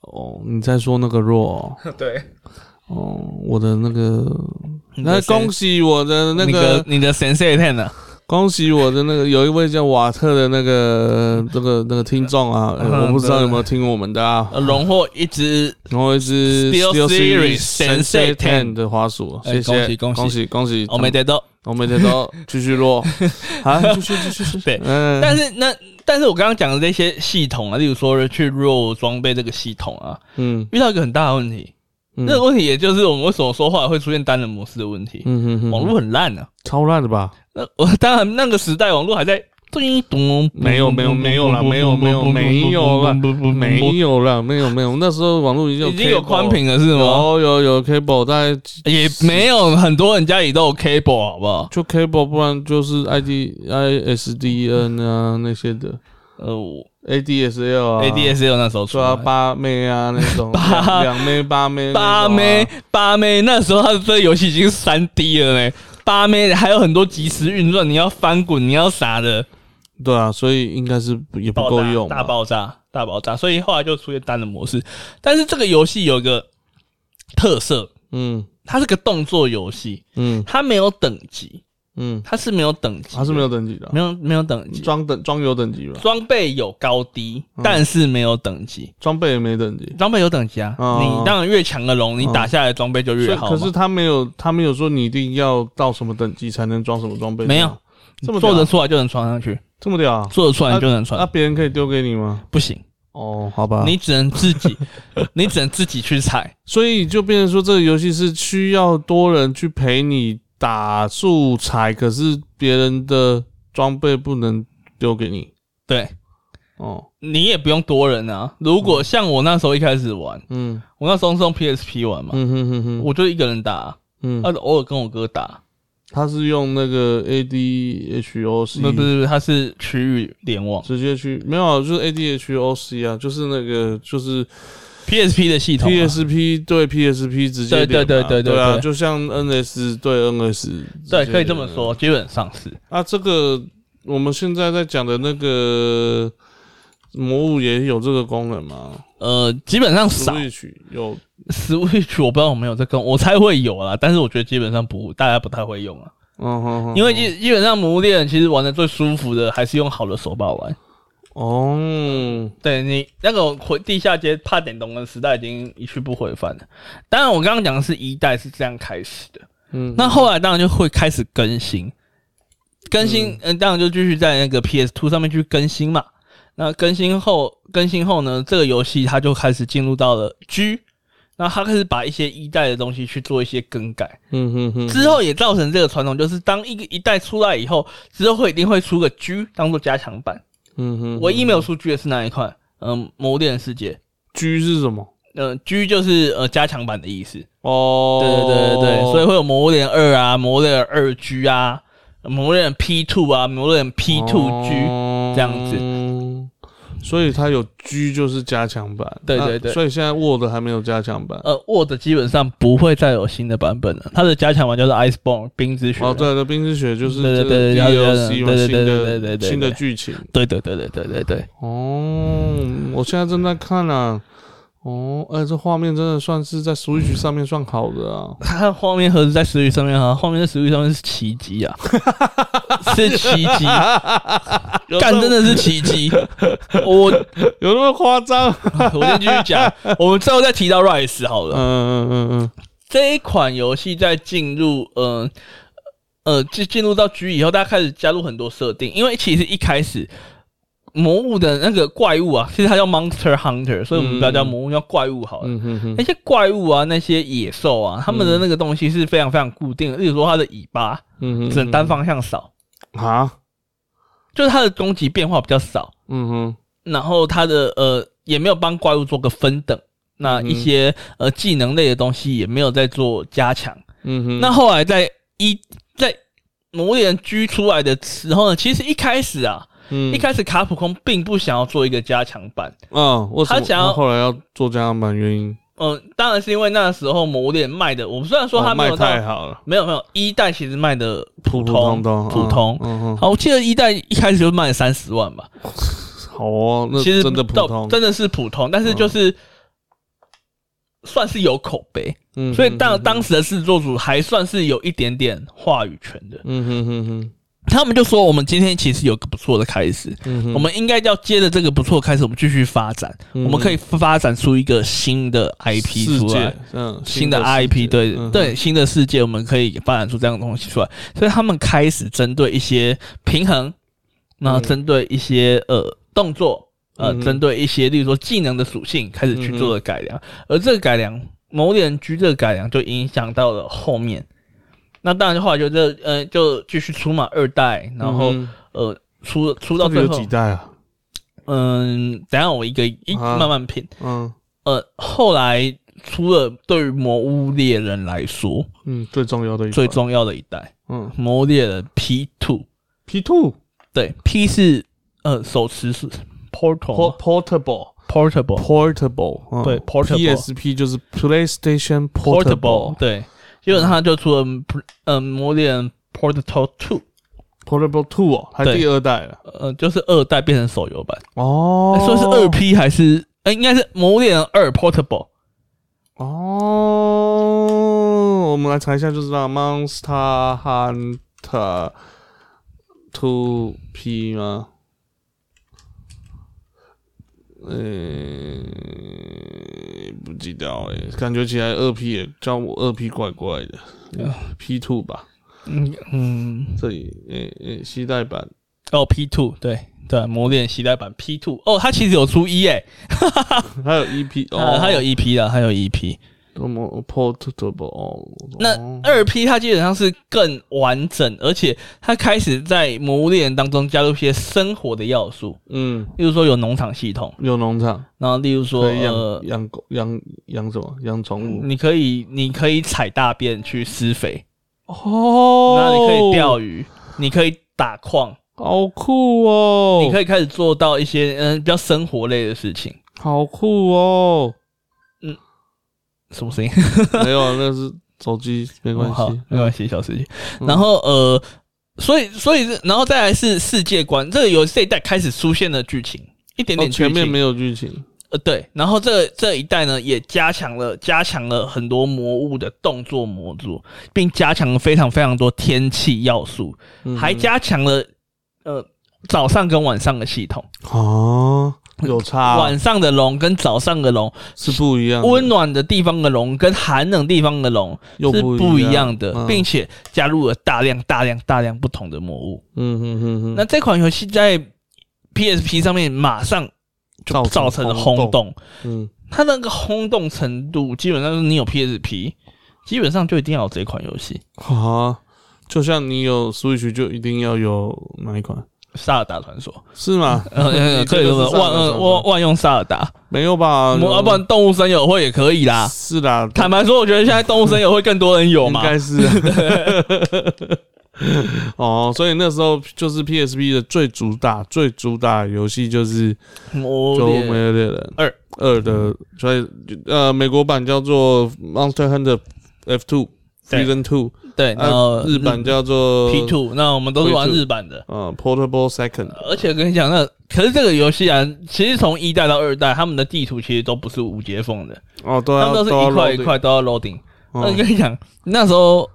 哦，你在说那个弱 对，哦，我的那个，那恭喜我的那你个的你的神 C ten 呢？恭喜我的那个有一位叫瓦特的那个这个那个听众啊，我不知道有没有听我们的啊，呃荣获一只荣获一只 Steel Series Sensei Sensei Ten 的滑鼠，哎谢谢，恭喜恭喜。恭喜恭喜，我没得到。我没得到，继续落，好，继续继续继续，对嗯，但是那但是我刚刚讲的这些系统啊，例如说去 roll 装备这个系统啊，嗯。遇到一个很大的问题。嗯这个问题也就是我们为什么说话会出现单人模式的问题。嗯哼哼，网络很烂啊。超烂的吧？那我 当然那个时代网络还在咚咚，没有没有没有啦没有没有没有啦没有了，没有没有，那时候网络已经有已经有宽屏了是吗？有有有 cable，大概也没有很多人家里都有 cable 好不好？就 cable，不然就是 ID ISDN 啊那些的呃我，ADSL 啊，ADSL 那时候出来。抓八妹啊那种，八两两妹八妹啊。八妹八妹那时候他的这个游戏已经是三 D 了嘞。八妹还有很多即时运算，你要翻滚，你要啥的，对啊，所以应该是也不够用，大爆炸，大爆炸，所以后来就出现单人模式。但是这个游戏有一个特色，嗯。它是个动作游戏，嗯。它没有等级，嗯，它是没有等级的，它是没有等级的。啊，没有没有等级，装等装有等级吧，装备有高低，嗯。但是没有等级。装备也没等级。装备有等级啊，哦。你当然越强的龙，你打下来的装备就所以越好嘛。可是他没有，他没有说你一定要到什么等级才能装什么装备，没有。这么屌。做得出来就能穿上去，这么屌？啊？做得出来就能穿。那，别人可以丢给你吗？不行，哦，好吧，你只能自己，你只能自己去踩。所以就变成说这个游戏是需要多人去陪你打素材，可是别人的装备不能丢给你。对，哦，你也不用多人啊。如果像我那时候一开始玩，嗯我那时候是用 PSP 玩嘛，嗯哼哼哼，我就一个人打，嗯，啊，偶尔跟我哥打。他是用那个 ADHOC，不不是，他是区域联网直接去没有啊，就是 ADHOC 啊，就是那个就是 PSP 的系统啊、PSP 对 PSP 直接对对连嘛对对对对啊，就像 NS 对 NS，对，可以这么说，基本上是。啊。这个我们现在在讲的那个魔物也有这个功能吗？呃，基本上少。Switch 有 Switch 我不知道有没有在跟，我猜会有啦，但是我觉得基本上不，大家不太会用啊。嗯哼哼，因为基基本上《魔物猎人》其实玩的最舒服的还是用好的手把玩。哦，对你那个回地下街怕点东的时代已经一去不回返了。当然，我刚刚讲的是一代是这样开始的，嗯，那后来当然就会开始更新，更新，嗯、当然就继续在那个 PS Two 上面去更新嘛。那更新后，更新后呢，这个游戏它就开始进入到了 G，那它开始把一些一代的东西去做一些更改，嗯哼哼，之后也造成这个传统，就是当一个一代出来以后，之后会一定会出个 G 当做加强版。嗯哼，唯一没有出 G 的是哪一款？嗯，《魔物猎人世界》。G 是什么？嗯、g 就是呃加强版的意思。哦，对对对对对，所以会有《魔物猎人二》啊，《魔物猎人二 G》啊，《魔物猎人 P Two》啊，《魔物猎人 P Two G》这样子子。所以它有 G 就是加强版，那对对对所以现在 Word 还没有加强版。呃，Word 基本上不会再有新的版本了，它的加强版就是 Iceborne 冰之雪。哦，对对，冰之雪就是对对这个对对 DLC 嘛，新对对对对对对的新的剧情。对对对对对对对，哦，我现在正在看啊。哦，哎，这画面真的算是在 Switch 上面算好的啊。它 画面盒子在 Switch 上面啊，画面在 Switch 上面是奇迹啊，是奇迹，干真的是奇迹。我有那么夸张？我先继续讲，我们最后再提到 Rise 好了。嗯嗯嗯嗯这一款游戏在进入嗯呃进进入到 G 以后，大家开始加入很多设定，因为其实一开始魔物的那个怪物啊，其实它叫 Monster Hunter，所以我们不要叫魔物，叫怪物好了。嗯哼哼那些怪物啊，那些野兽啊，他们的那个东西是非常非常固定的。例如说，它的尾巴嗯哼，只能单方向扫，啊，就是它的攻击变化比较少，嗯哼，然后它的呃也没有帮怪物做个分等。那一些呃技能类的东西也没有在做加强。嗯哼，那后来在一在魔猎人 G 出来的时候呢，其实一开始啊，嗯。一开始卡普空并不想要做一个加强版，嗯，为什么？他想要后来要做加强版？原因？嗯、当然是因为那时候魔猎人卖的，我们虽然说哦卖它没有到、太好了，没有没有一代其实卖的普普通通普通。嗯哼，好，我记得一代一开始就卖了三十万吧，好哦，那其实真的普到通，真的是普通，但是就是算是有口碑，嗯所以当当时的制作组还算是有一点点话语权的。嗯哼哼哼，他们就说，我们今天其实有个不错的开始，嗯，我们应该要接着这个不错的开始，我们继续发展，嗯。我们可以发展出一个新的 IP 出来。，嗯，新的 IP 界对、嗯对新的世界，我们可以发展出这样的东西出来，所以他们开始针对一些平衡，那嗯。针对一些呃动作，呃针对一些例如说技能的属性开始去做了改良，而这个改良，某点局这个改良就影响到了后面。那当然后来，就这呃就继续出嘛二代，然后、嗯。呃出出到最后有几代啊？嗯，等一下我一个一啊。慢慢品。嗯。呃，后来出了对于魔物猎人来说嗯，最重要的一最重要的一代嗯魔物猎人 P two，P two 对 P 是呃手持是 portable portable portable 嗯。对，portable。PSP 就是 PlayStation portable portable 对，基本上它就出了呃魔物猎人 portable two 哦，还对。第二代了呃就是二代变成手游版，哦。说是二 P 还是呃应该是魔物猎人二 portable。哦，我们来查一下就知道，Monster Hunter Two P 吗？呃、不记得哎、感觉起来二 P 也叫我二 P 怪怪的、p Two 吧，嗯嗯，这里诶诶，携带版哦 P two 对对，魔猎人携带版 P two 哦，它其实有出一哎，还有 EP 啊，哦，它有 EP 啦，它有 EP，什么 portable 哦，那哦。二 P 它基本上是更完整，而且它开始在《魔物猎人》当中加入一些生活的要素，嗯，例如说有农场系统，有农场。然后例如说养，养狗养养什么？养宠物？你可以你可以踩大便去施肥，哦。然后你可以钓鱼，你可以打矿，好酷哦，你可以开始做到一些嗯、比较生活类的事情。好酷哦，什么声音？没有，那是手机，没关系，没关系，小事情。嗯。然后呃，所以所以然后再来是世界观，这个游戏这一代开始出现了剧情，一点哦点剧情。前面没有剧情，呃对，然后这这一代呢也加强了加强了很多魔物的动作模组，并加强了非常非常多天气要素，嗯。还加强了呃早上跟晚上的系统，啊 有差晚上的龙跟早上的龙，是不一样的，温暖的地方的龙跟寒冷地方的龙是又不不一一样的，嗯。并且加入了大量大量大量不同的魔物。嗯哼哼哼，那这款游戏在 PSP 上面马上就造成了轰动。轰动，嗯。它那个轰动程度，基本上是你有 PSP，基本上就一定要有这款游戏。啊，就像你有 Switch 就一定要有哪一款？《萨尔达传说》是吗？呃。呃，可以万万万用萨尔达，没有吧？我要不然动物森友会也可以啦。是啦，坦白说，我觉得现在动物森友会更多人有嘛应嘛。该是。哦，所以那时候就是 PSP 的最主打、最主打的游戏就是《就魔猎猎人二二》的，所以呃，美国版叫做 Monster Hunter F Two 对 Season Two，对，然后呃，日版叫做 P Two，那我们都是玩日版的。嗯 Portable Second，而且我跟你讲，那可是这个游戏啊，其实从一代到二代，他们的地图其实都不是无接缝的，哦，都要他们都是一块一块都要 loading。那我跟你讲，那时候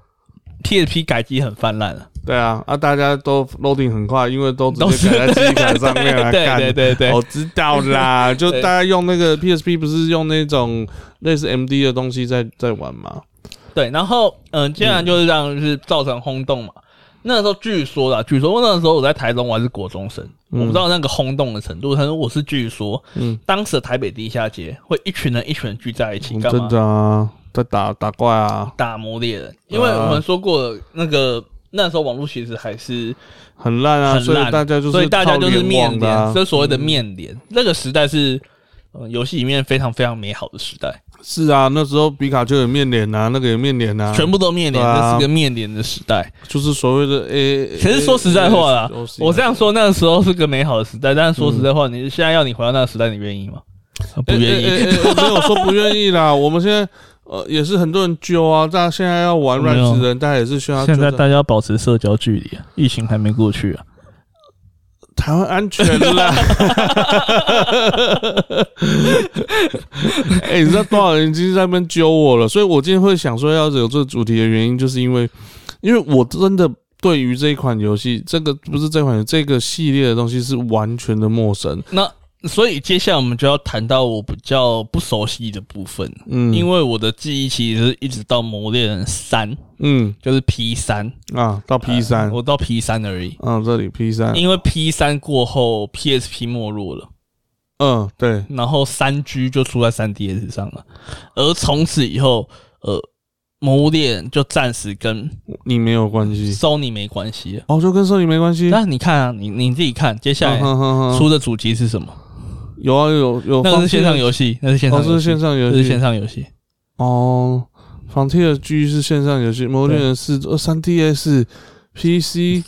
PSP 改机很泛滥了，对啊，啊，大家都 loading 很快，因为都直接改在机卡上面来 对干。对对对我知道啦，就大家用那个 PSP 不是用那种类似 MD 的东西在在玩吗？对，然后嗯，接下来就是这样就是造成轰动嘛。那时候据说啦，据说那时候我在台中，我还是国中生，嗯我不知道那个轰动的程度。他说我是据说，嗯，当时的台北地下街会一群人一群人聚在一起干嘛？真的啊，在打打怪啊，打魔猎人，因为我们说过了，那个那时候网络其实还是很烂啊，所以很烂大家就是所以大家就是面连，网的啊这所谓的面连，那个时代是呃游戏里面非常非常美好的时代，是啊，那时候皮卡丘有面脸啊，那个有面脸啊，全部都面脸，这是个面脸的时代。就是所谓的诶。可是说实在话啦我这样说那个时候是个美好的时代，但是说实在话，你现在要你回到那个时代，你愿意吗？不愿意。欸欸欸欸没有说不愿意啦。我们现在呃也是很多人揪啊，大家现在要玩没有软职人，大家也是需要现在大家要保持社交距离啊，疫情还没过去啊。台湾安全啦。哎、你知道多少人已经在那边揪我了？所以我今天会想说要有这个主题的原因，就是因为，因为我真的对于这一款游戏，这个不是这款这个系列的东西是完全的陌生。那所以接下来我们就要谈到我比较不熟悉的部分，嗯，因为我的记忆其实是一直到《魔猎人三》，嗯就是 P 三啊，到 P 三、我到 P 三而已。嗯，这里 P 三，因为 P 三过后，PSP 没落了，嗯，对，然后三 G 就出在三 DS 上了，而从此以后，呃，魔物猎人就暂时跟你没有关系。Sony 没关系了。哦，就跟索尼没关系。那你看啊，你你自己看，接下来出的主机是什么？有啊有有，那个是线上游戏，戏，那是线上是线上游戏，这是线上游戏。哦。仿 T 的 G 是线上游戏，魔猎人是呃三 DS PC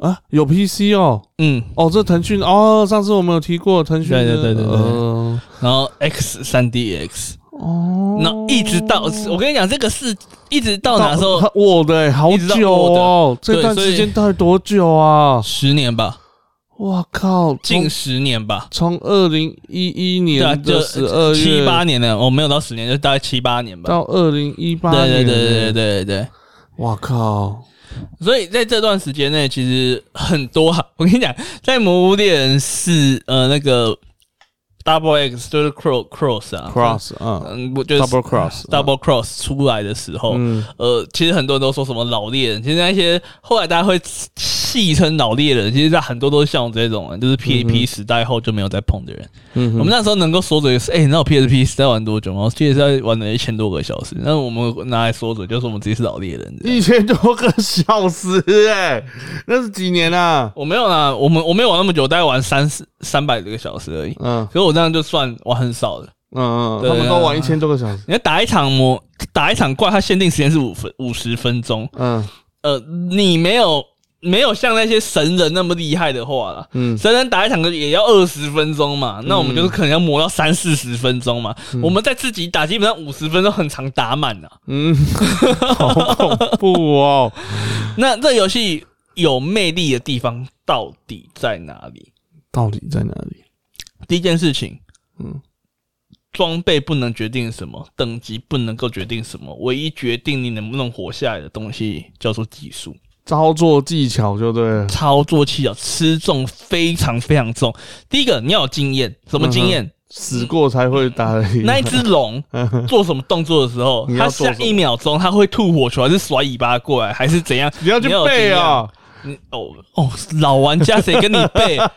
啊有 PC 哦嗯，哦这腾讯哦上次我们有提过腾讯的对对对对对呃然后 X 三 DX，哦，那一直到我跟你讲，这个是一直到哪时候？我的欸好久哦，这段时间到底多久啊？十年吧，哇靠，近十年吧。从二零一一对啊，年就的十二月七八年呢，我没有到十年，就大概七八年吧。到二零一八对年，对对对对，对对。哇靠，所以在这段时间内，其实很多啊。我跟你讲，在《魔物猎人四》呃那个 Double X 就是 Cross Cross 啊 cross 嗯嗯，我觉得 double cross 嗯 Double Cross 出来的时候，嗯呃，其实很多人都说什么老猎人，其实那些后来大家会戏称老猎人，其实在很多都是像我这种人，就是 PAP 时代后就没有再碰的人。嗯我们那时候能够说嘴是，哎、你知道我 PSP 时代玩多久吗？我记得是在玩了一千多个小时。那我们拿来说嘴，就说我们自己是老猎人。一千多个小时哎、那是几年啊？我没有啦，我们我没有玩那么久，大概玩三十三百多个小时而已。嗯可是我这样就算玩很少的。嗯嗯，他们都玩一千多个小时。你要打一场魔，打一场怪，它限定时间是五分五十分钟。嗯呃，你没有没有像那些神人那么厉害的话啦，嗯神人打一场也要二十分钟嘛，那我们就是可能要磨到三四十分钟嘛。我们在自己打，基本上五十分钟很长打满啊。嗯，好恐怖哦。那这游戏有魅力的地方到底在哪里？到底在哪里？第一件事情，嗯装备不能决定什么，等级不能够决定什么，唯一决定你能不能活下来的东西叫做技术。操作技巧就对了。操作技巧吃重非常非常重。第一个，你要有经验，什么经验？死过才会打。那一只龙 做什么动作的时候，它下一秒钟它会吐火球，还是甩尾巴过来，还是怎样？你要去有背啊，你哦哦，老玩家谁跟你背？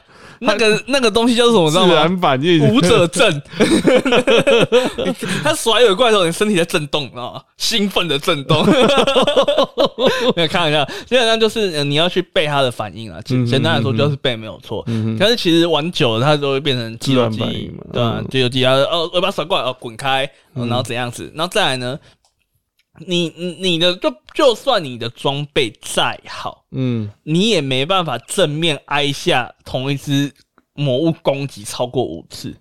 那个那个东西叫做什么？知道自吗？然反应。舞者症，他甩尾怪的时候，你身体在震动啊，兴奋的震动。没有开玩笑，基本上就是呃你要去背他的反应啊。简嗯简单来说，就是背没有错。嗯哼但是其实玩久了，它都会变成肌肉反应嘛，对吧嗯？肌肉记忆，然后哦，尾巴甩过来，哦，滚开，哦然后怎样子，然后再来呢？你你你的就就算你的装备再好，嗯你也没办法正面挨下同一只魔物攻击超过五次。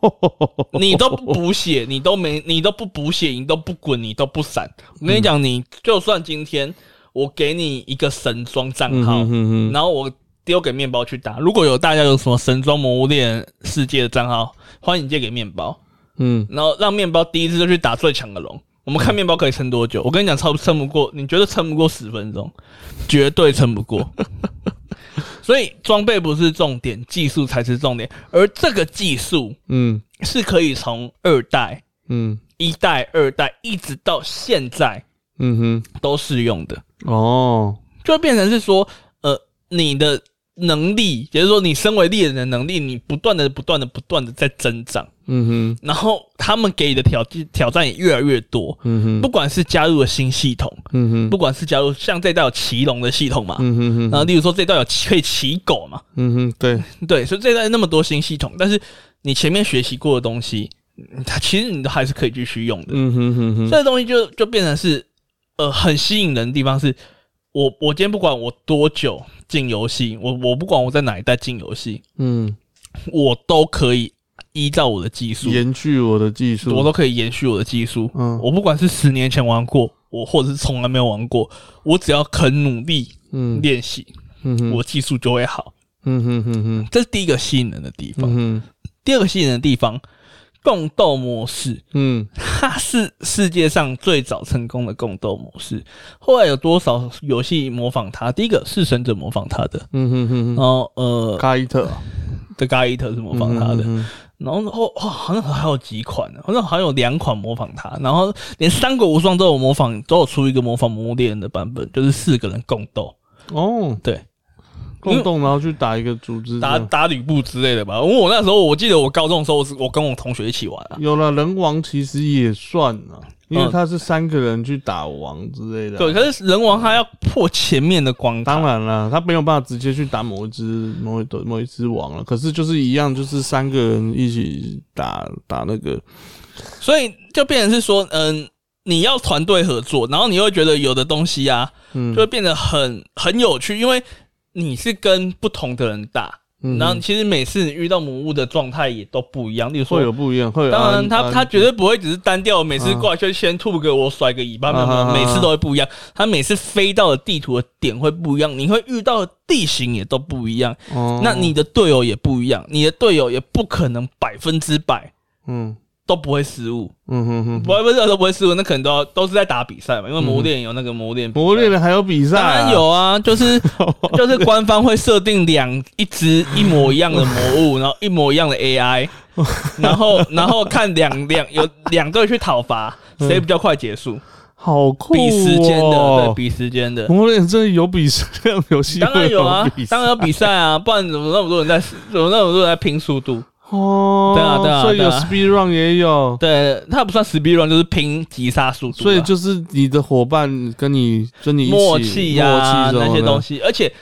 你都不补血，你都没，你都不补血，你都不滚，你都不闪。我跟你讲，你就算今天我给你一个神装账嗯号，嗯哼哼然后我丢给面包去打，如果有大家有什么神装魔物猎人世界的账号，欢迎借给面包，嗯，然后让面包第一次就去打最强的龙。我们看面包可以撑多久？我跟你讲，超撑不过，你觉得撑不过十分钟？绝对撑不过。所以装备不是重点，技术才是重点。而这个技术嗯是可以从二代、嗯一代、二代一直到现在嗯哼都适用的，哦，就会变成是说，呃，你的能力，也就是说你身为猎人的能力，你不断的、不断的、不断的在增长，嗯哼。然后他们给你的挑挑战也越来越多。嗯哼。不管是加入了新系统，嗯哼。不管是加入像这一代有骑龙的系统嘛，嗯哼哼。然后例如说这一代有可以骑狗嘛，嗯哼，对，对，所以这一代那么多新系统，但是你前面学习过的东西，嗯它其实你都还是可以继续用的。嗯哼哼哼，这个东西就就变成是呃很吸引人的地方是，我我今天不管我多久进游戏，我我不管我在哪一代进游戏，嗯，我都可以依照我的技术，延续我的技术，我都可以延续我的技术。嗯我不管是十年前玩过，我或者是从来没有玩过，我只要肯努力嗯练习，嗯哼我技术就会好。嗯哼哼哼这是第一个吸引人的地方。嗯第二个吸引人的地方，共斗模式，嗯。它是世界上最早成功的共斗模式。后来有多少游戏模仿它？第一个是神者模仿它的，嗯哼哼然，后呃，嘎伊特。的嘎伊特是模仿它的，嗯哼然后后哦，好像还有几款呢，好像还有两款模仿它，然后连三国无双都有模仿，都有出一个模仿《魔物猎人》的版本，就是四个人共斗，哦，对，共动然后去打一个组织，打打吕布之类的吧。因为我那时候我记得我高中的时候，我是我跟我同学一起玩啊，有了人王其实也算啊，因为嗯。他是三个人去打王之类的啊。对，可是人王他要破前面的关卡，当然了，他没有办法直接去打某一只某一某一只王了。可是就是一样，就是三个人一起打打那个，所以就变成是说，嗯、你要团队合作，然后你会觉得有的东西啊，嗯。就会变得很很有趣，因为你是跟不同的人打，嗯然后其实每次你遇到魔物的状态也都不一样，例如说会有不一样，会有当然他他绝对不会只是单调，每次过来就先吐个我甩个尾巴，没有每次都会不一样。他每次飞到的地图的点会不一样，你会遇到的地形也都不一样。哦那你的队友也不一样，你的队友也不可能百分之百嗯都不会失误，嗯哼哼，不会不是都不会失误，那可能都要都是在打比赛嘛，因为磨练有那个魔猎比赛魔猎人还有比赛、当啊，然有啊，就是 就是官方会设定两一只一模一样的魔物，然后一模一样的 AI，然后然后看两两有两队去讨伐，谁比较快结束，好酷、哦！比时间的，对，比时间的。魔猎这有比赛这样游戏？当然有啊 当然有比赛啊，不然怎么那么多人在，怎么那么多人在拼速度？哦，对啊对啊所以有对啊。speed run 也有，对，它不算 speed run，就是拼急刹速度啊，所以就是你的伙伴跟你跟你一起默契呀、默契那些东西，而且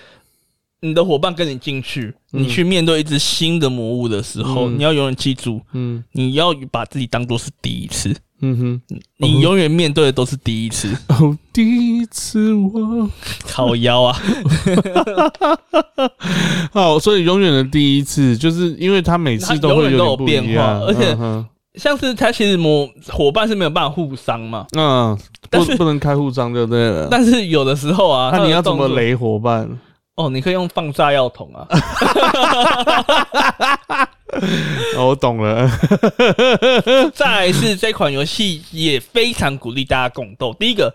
你的伙伴跟你进去，嗯。你去面对一只新的魔物的时候，嗯。你要永远记住，嗯。你要把自己当做是第一次，嗯哼，你永远面对的都是第一次。哦，第一次我靠腰啊，好，所以永远的第一次，就是因为他每次都会有变化而且嗯像是他其实模伙伴是没有办法互伤嘛，嗯，但是不不能开互伤就对了。但是有的时候啊，那你要？怎么雷伙伴？哦，你可以用放炸药桶啊，哦，我懂了。再来是这款游戏也非常鼓励大家共斗。第一个，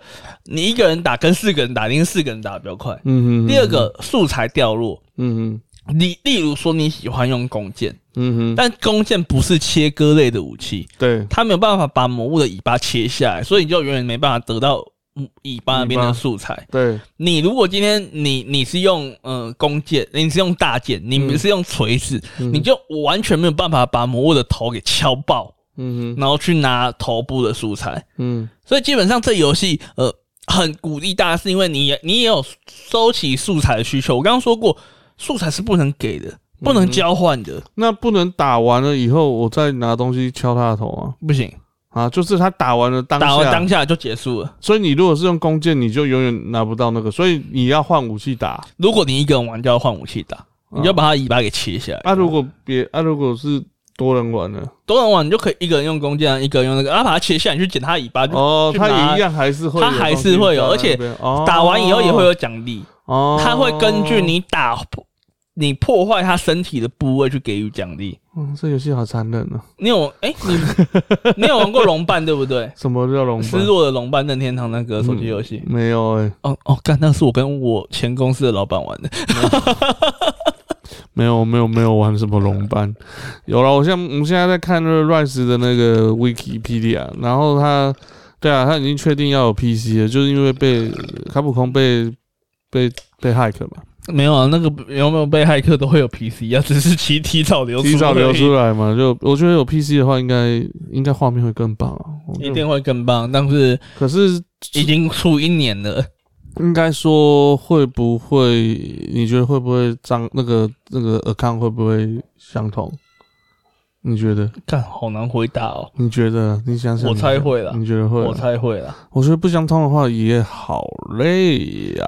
你一个人打跟四个人打，一定是四个人打比较快。嗯哼，第二，个，素材掉落。嗯哼，你例如说你喜欢用弓箭，嗯哼，但弓箭不是切割类的武器，对，它没有办法把魔物的尾巴切下来，所以你就永远没办法得到嗯尾巴那边的素材。对，你如果今天你你是用呃弓箭，你是用大剑，你们是用锤子，嗯。你就完全没有办法把魔物的头给敲爆，嗯哼，然后去拿头部的素材。嗯。所以基本上这游戏呃很鼓励大家，是因为你也你也有收集素材的需求。我刚刚说过，素材是不能给的，不能交换的，那不能打完了以后，我再拿东西敲他的头啊？不行，啊，就是他打完了当下，打完当下就结束了。所以你如果是用弓箭，你就永远拿不到那个，所以你要换武器打。如果你一个人玩，就要换武器打，你就把他尾巴给切下来。啊，如果别啊，如果是多人玩呢？多人玩，你就可以一个人用弓箭，一个人用那个，啊，把它切下来，你去剪他尾巴，就哦，他也一样还是会有它东西在那边，还是会有而且哦打完以后也会有奖励，哦，他会根据你打破你破坏他身体的部位去给予奖励。嗯，这游戏好残忍啊！你有哎、你 你有玩过龙伴对不对？什么叫龙伴？失落的龙伴任天堂那个手机游戏。没有哎、哦哦，干，那是我跟我前公司的老板玩的。没有没有没有玩什么龙班，有了。我现在我们现在在看那个 Rise 的那个 Wikipedia，然后他对啊，他已经确定要有 PC 了，就是因为被卡普空被被被 hack 嘛，没有啊，那个有没有被骇客都会有 PC 啊，只是其提早流出，提早流出，来嘛，就我觉得有 PC 的话，应该应该画面会更棒啊。一定会更棒。但是可是已经出一年了，应该说会不会？你觉得会不会张那个那个 account 会不会相同？你觉得？干好难回答哦。你觉得？你想想，我猜会了你觉得会？我猜会了。我觉得不相通的话也好累呀、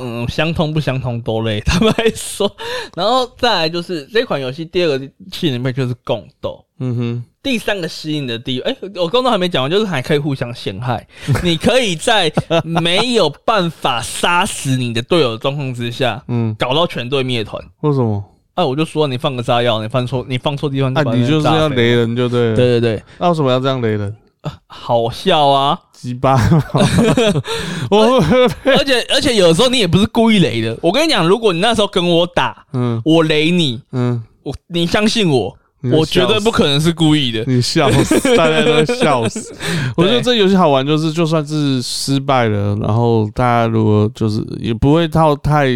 嗯，相通不相通都累，他们还说。然后再来就是这款游戏第二个吸引力就是共斗，嗯哼，第三个吸引的地方，哎、我共斗还没讲完，就是还可以互相陷害。你可以在没有办法杀死你的队友的状况之下，嗯，搞到全队灭团。为什么？哎、我就说你放个炸药，你放错，你放错地方啊，把你就是要人炸飞雷人就对了。对对对，那为什么要这样雷人？好笑啊！鸡巴！我而 且而且有时候你也不是故意雷的。我跟你讲，如果你那时候跟我打，嗯我雷你，嗯，我你相信我，我绝对不可能是故意的。你笑死，大家都笑死。我觉得这游戏好玩，就是就算是失败了，然后大家如果就是也不会套太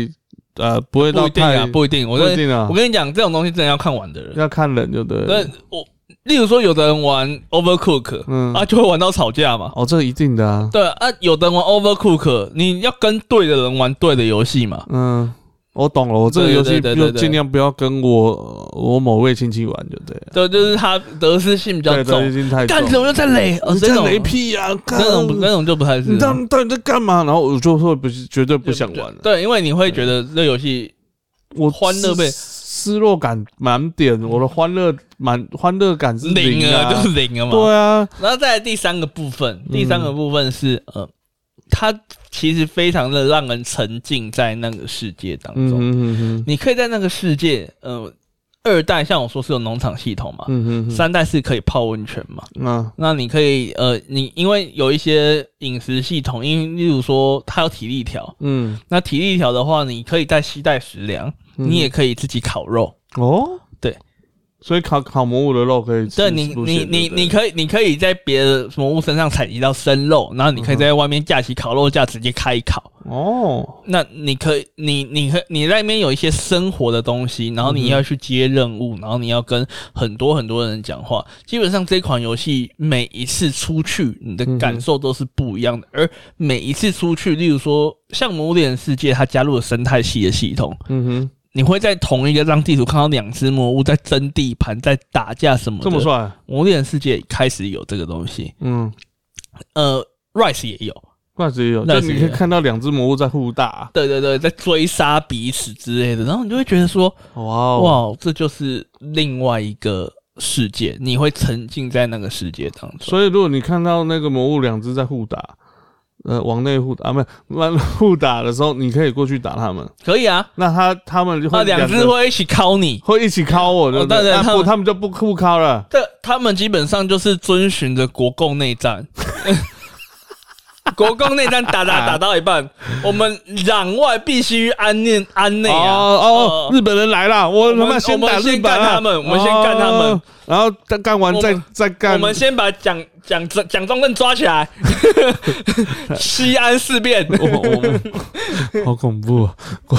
呃，不会不一定啊，不一定。我跟不一定啊我，跟你讲，这种东西真的要看玩的人。要看人就对了。那我例如说，有的人玩 Overcook，嗯啊，就会玩到吵架嘛。哦，这一定的啊。对啊，有的人玩 Overcook，你要跟对的人玩对的游戏嘛。嗯，我懂了，我这个游戏就尽量不要跟我我某位亲戚玩，就对 了。对，就是他得失心比较对，重干。什么又在雷？哦，你这种在雷屁呀！干那种那种就不太是你。到底到底在干嘛？然后我就会不是绝对不想玩了。对，因为你会觉得这游戏我欢乐被失失落感满点，我的欢乐满欢乐感是零啊，了，就是零了嘛。对啊，然后再来第三个部分，嗯第三个部分是呃，它其实非常的让人沉浸在那个世界当嗯中。嗯你可以在那个世界，呃，二代像我说是有农场系统嘛，嗯哼哼，三代是可以泡温泉嘛。啊，那你可以呃，你因为有一些饮食系统，因例如说它有体力条，嗯，那体力条的话，你可以带携带食粮，嗯你也可以自己烤肉。哦，所以烤烤魔物的肉可以吃对你你你你可以你可以在别的魔物身上采集到生肉，然后你可以在外面架起烤肉架直接开烤。哦，那你可以，你你可你在那边有一些生活的东西，然后你要去接任务，然后你要跟很多很多人讲话。基本上这款游戏每一次出去，你的感受都是不一样的。而每一次出去，例如说像《魔物猎人世界》，它加入了生态系的系统，嗯哼，你会在同一个张地图看到两只魔物在争地盘、在打架什么的。这么帅，《魔物猎世界》开始有这个东西，嗯，呃，Rise 也有。，Rise，也有就是你可以看到两只魔物在互打，对对对，在追杀彼此之类的，然后你就会觉得说，哇哦，哇，这就是另外一个世界，你会沉浸在那个世界当中。所以如果你看到那个魔物两只在互打，呃，往内互打啊，没有往互打的时候，你可以过去打他们，可以啊，那他他们就会那两只会一起敲你。会一起敲我，对不对？那不，对对他们他们就不互敲了。这他们基本上就是遵循着国共内战。国共内战打打打到一半，我们攘外必须安内安内哦啊！哦，日本人来了，我他妈先打日本他们我们先干他们哦，然后再干完再再干。我们先把蒋蒋蒋蒋中正抓起来，西安事变。我我们好恐怖啊！我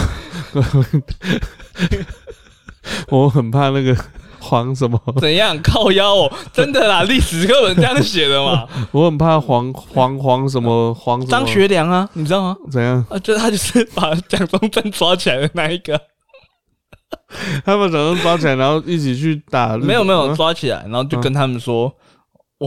我我很怕那个黄什么，怎样靠腰哦？真的啦，历史课本这样写的嘛。我很怕黄黄黄什么黄张学良啊，你知道吗？怎样？啊，就他就是把蒋中正抓起来的那一个。他们早上抓起来，然后一起去打。没有没有嗯抓起来，然后就跟他们说，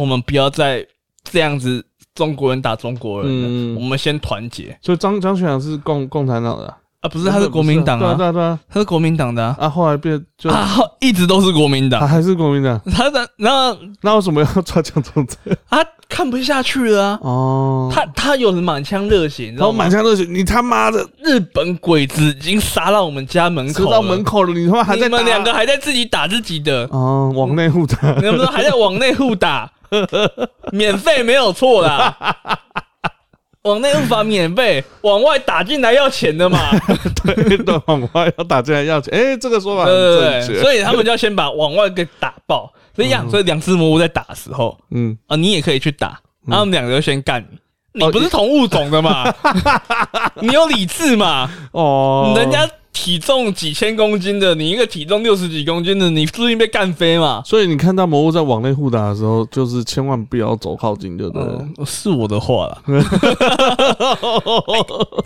我们不要再这样子中国人打中国人了，嗯。我们先团结。所以张张学良是共共产党的啊，啊！不是，他是国民党对啊对啊，啊对啊。他是国民党的啊，啊，后来变就啊，一直都是国民党。他还是国民党，他的然后那为什么要抓蒋中正？他看不下去了啊，哦，他他有满腔热血，你知他道吗？满腔热血，你他妈的。日本鬼子已经杀到我们家门口到门口了，你他妈还在打你们两个还在自己打自己的，哦，往内互打，你们还在往内互打，免费没有错啦。往内互打免费，往外打进来要钱的嘛，对对，往外要打进来要钱，哎，这个说法很对对对，正确，所以他们就要先把往外给打爆。所以样，所以两只魔物在打的时候嗯，啊，你也可以去打，然后他们两个就先干你。哦你不是同物种的嘛？你有理智嘛？哦，人家体重几千公斤的，你一个体重六十几公斤的，你注定被干飞嘛？所以你看到魔物在往内互打的时候，就是千万不要走靠近，就对了。嗯，是我的话啦。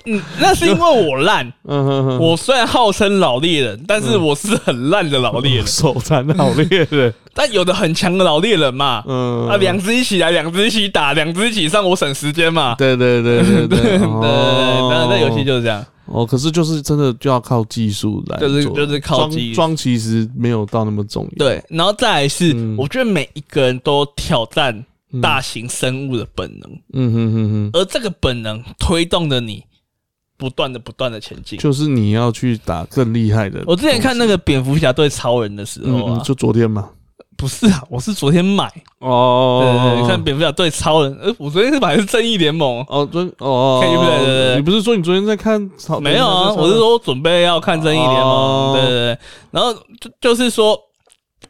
嗯，那是因为我烂。嗯哼哼，我虽然号称老猎人，但是我是很烂的老猎人。手残老猎人，但有的很强的老猎人嘛，嗯啊，两只一起来，两只一起打，两只一起上，我省时间嘛。对对对对对，对对对，哦当然这游戏就是这样。哦，可是就是真的就要靠技术来做，就是就是靠技术装装，其实没有到那么重要。对，然后再来是，嗯我觉得每一个人都挑战大型生物的本能，嗯哼哼哼，而这个本能推动着你不断的不断的前进。就是你要去打更厉害的。我之前看那个蝙蝠侠对超人的时候啊嗯嗯，，就昨天嘛。不是啊，我是昨天买，哦。对对对，看蝙蝠侠对超人，呃，我昨天是买的是正义联盟，哦，昨哦，对对对对。你不是说你昨天在看草？没有啊，我是说准备要看正义联哦。盟，对对对，然后就就是说，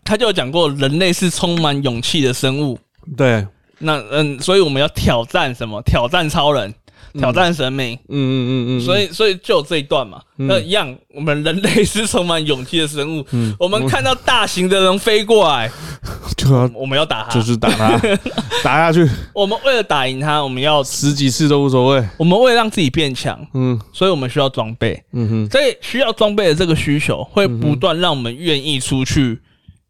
他就有讲过，人类是充满勇气的生物，对，那嗯，所以我们要挑战什么？挑战超人，挑战神明。嗯嗯嗯嗯，所以，所以就有这一段嘛。嗯那一样，我们人类是充满勇气的生物。嗯我们看到大型的人飞过来，就要我们要打他。就是打他，打下去我们为了打赢他，我们要，十几次都无所谓。我们为了让自己变强，嗯所以我们需要装备。嗯哼，所以需要装备的这个需求，会不断让我们愿意出去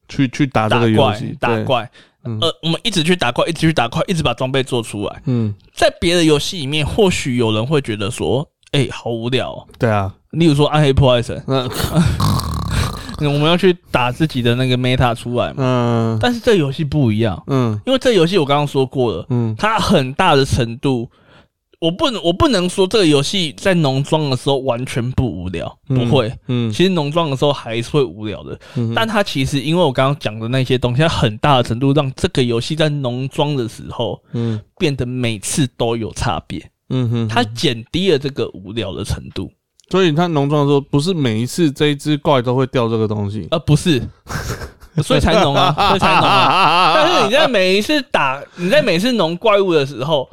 去去打这个游戏，，打怪。嗯。呃，我们一直去打怪，一直去打怪，一直把装备做出来。嗯，在别的游戏里面，或许有人会觉得说，哎、好无聊、哦。对啊，例如说《暗黑破坏神。嗯》，我们要去打自己的那个 meta 出来嘛。嗯。但是这游戏不一样，嗯。因为这游戏我刚刚说过了，嗯。它很大的程度，我不能我不能说这个游戏在农庄的时候完全不无聊，嗯不会。嗯。其实农庄的时候还是会无聊的，嗯，但它其实因为我刚刚讲的那些东西，它很大的程度让这个游戏在农庄的时候嗯。变得每次都有差别，嗯哼，它减低了这个无聊的程度，所以他农庄说，不是每一次这一只怪都会掉这个东西，呃不是。所以才农啊，所以才农啊。但是你在每一次打，你在每次农怪物的时候，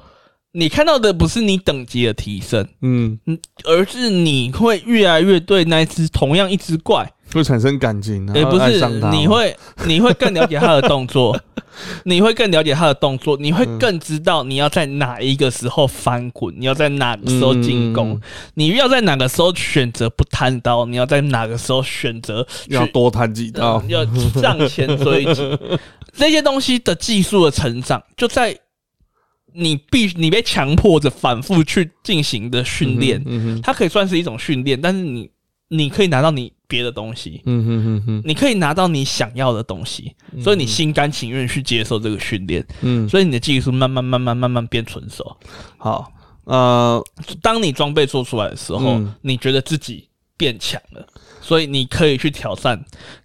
你看到的不是你等级的提升，嗯，而是你会越来越对那一只同样一只怪，会产生感情，也不是你会 你会更了解它的动作，你会更了解它的动作，你会更知道你要在哪一个时候翻滚，你要在哪个时候进攻，嗯。你要在哪个时候选择不贪刀，你要在哪个时候选择要多贪几刀。呃，要上前追击，这些东西的技术的成长，就在你必你被强迫着反复去进行的训练，它可以算是一种训练，但是你你可以拿到你别的东西，嗯哼哼哼，你可以拿到你想要的东西，所以你心甘情愿去接受这个训练，嗯，所以你的技术慢慢慢慢慢慢变成熟。好，呃，当你装备做出来的时候，嗯你觉得自己变强了，所以你可以去挑战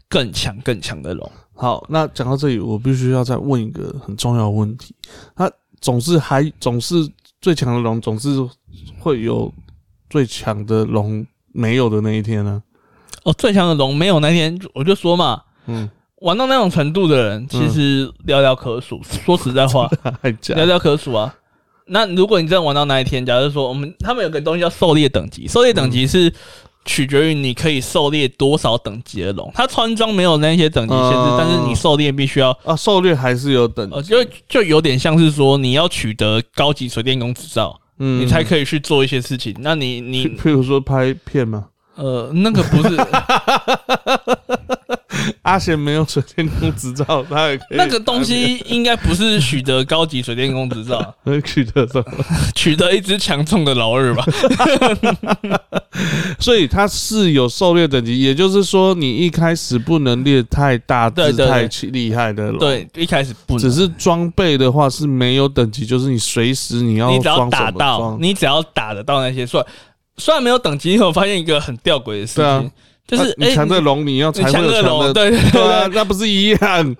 更强更强的龙。好，那讲到这里，我必须要再问一个很重要的问题。它总是还总是最强的龙，总是会有最强的龙没有的那一天呢、哦，最强的龙没有那天，我就说嘛，嗯，玩到那种程度的人，其实寥寥可数。说实在话，还寥寥可数啊。那如果你真的玩到那一天，假如说我们他们有个东西叫狩猎等级，狩猎等级是取决于你可以狩猎多少等级的龙。它穿装没有那些等级限制，嗯但是你狩猎必须要，啊？狩猎还是有等，呃，就就有点像是说你要取得高级水电工执照，嗯你才可以去做一些事情。那你你譬譬如说拍片嘛，呃，那个不是 阿贤没有水电工执照，他也可以那个东西，应该不是取得高级水电工执照，会取得什么？取得一只强壮的老二吧。所以它是有狩猎等级，也就是说，你一开始不能猎太大只、对对对太气厉害的龙。对，一开始不能，只是装备的话是没有等级，就是你随时你要你只要打到，你只要打得到那些，虽然虽然没有等级，你有发现一个很吊诡的事情，就是啊你强的龙，你要强的龙，的，对对对对啊，那不是一样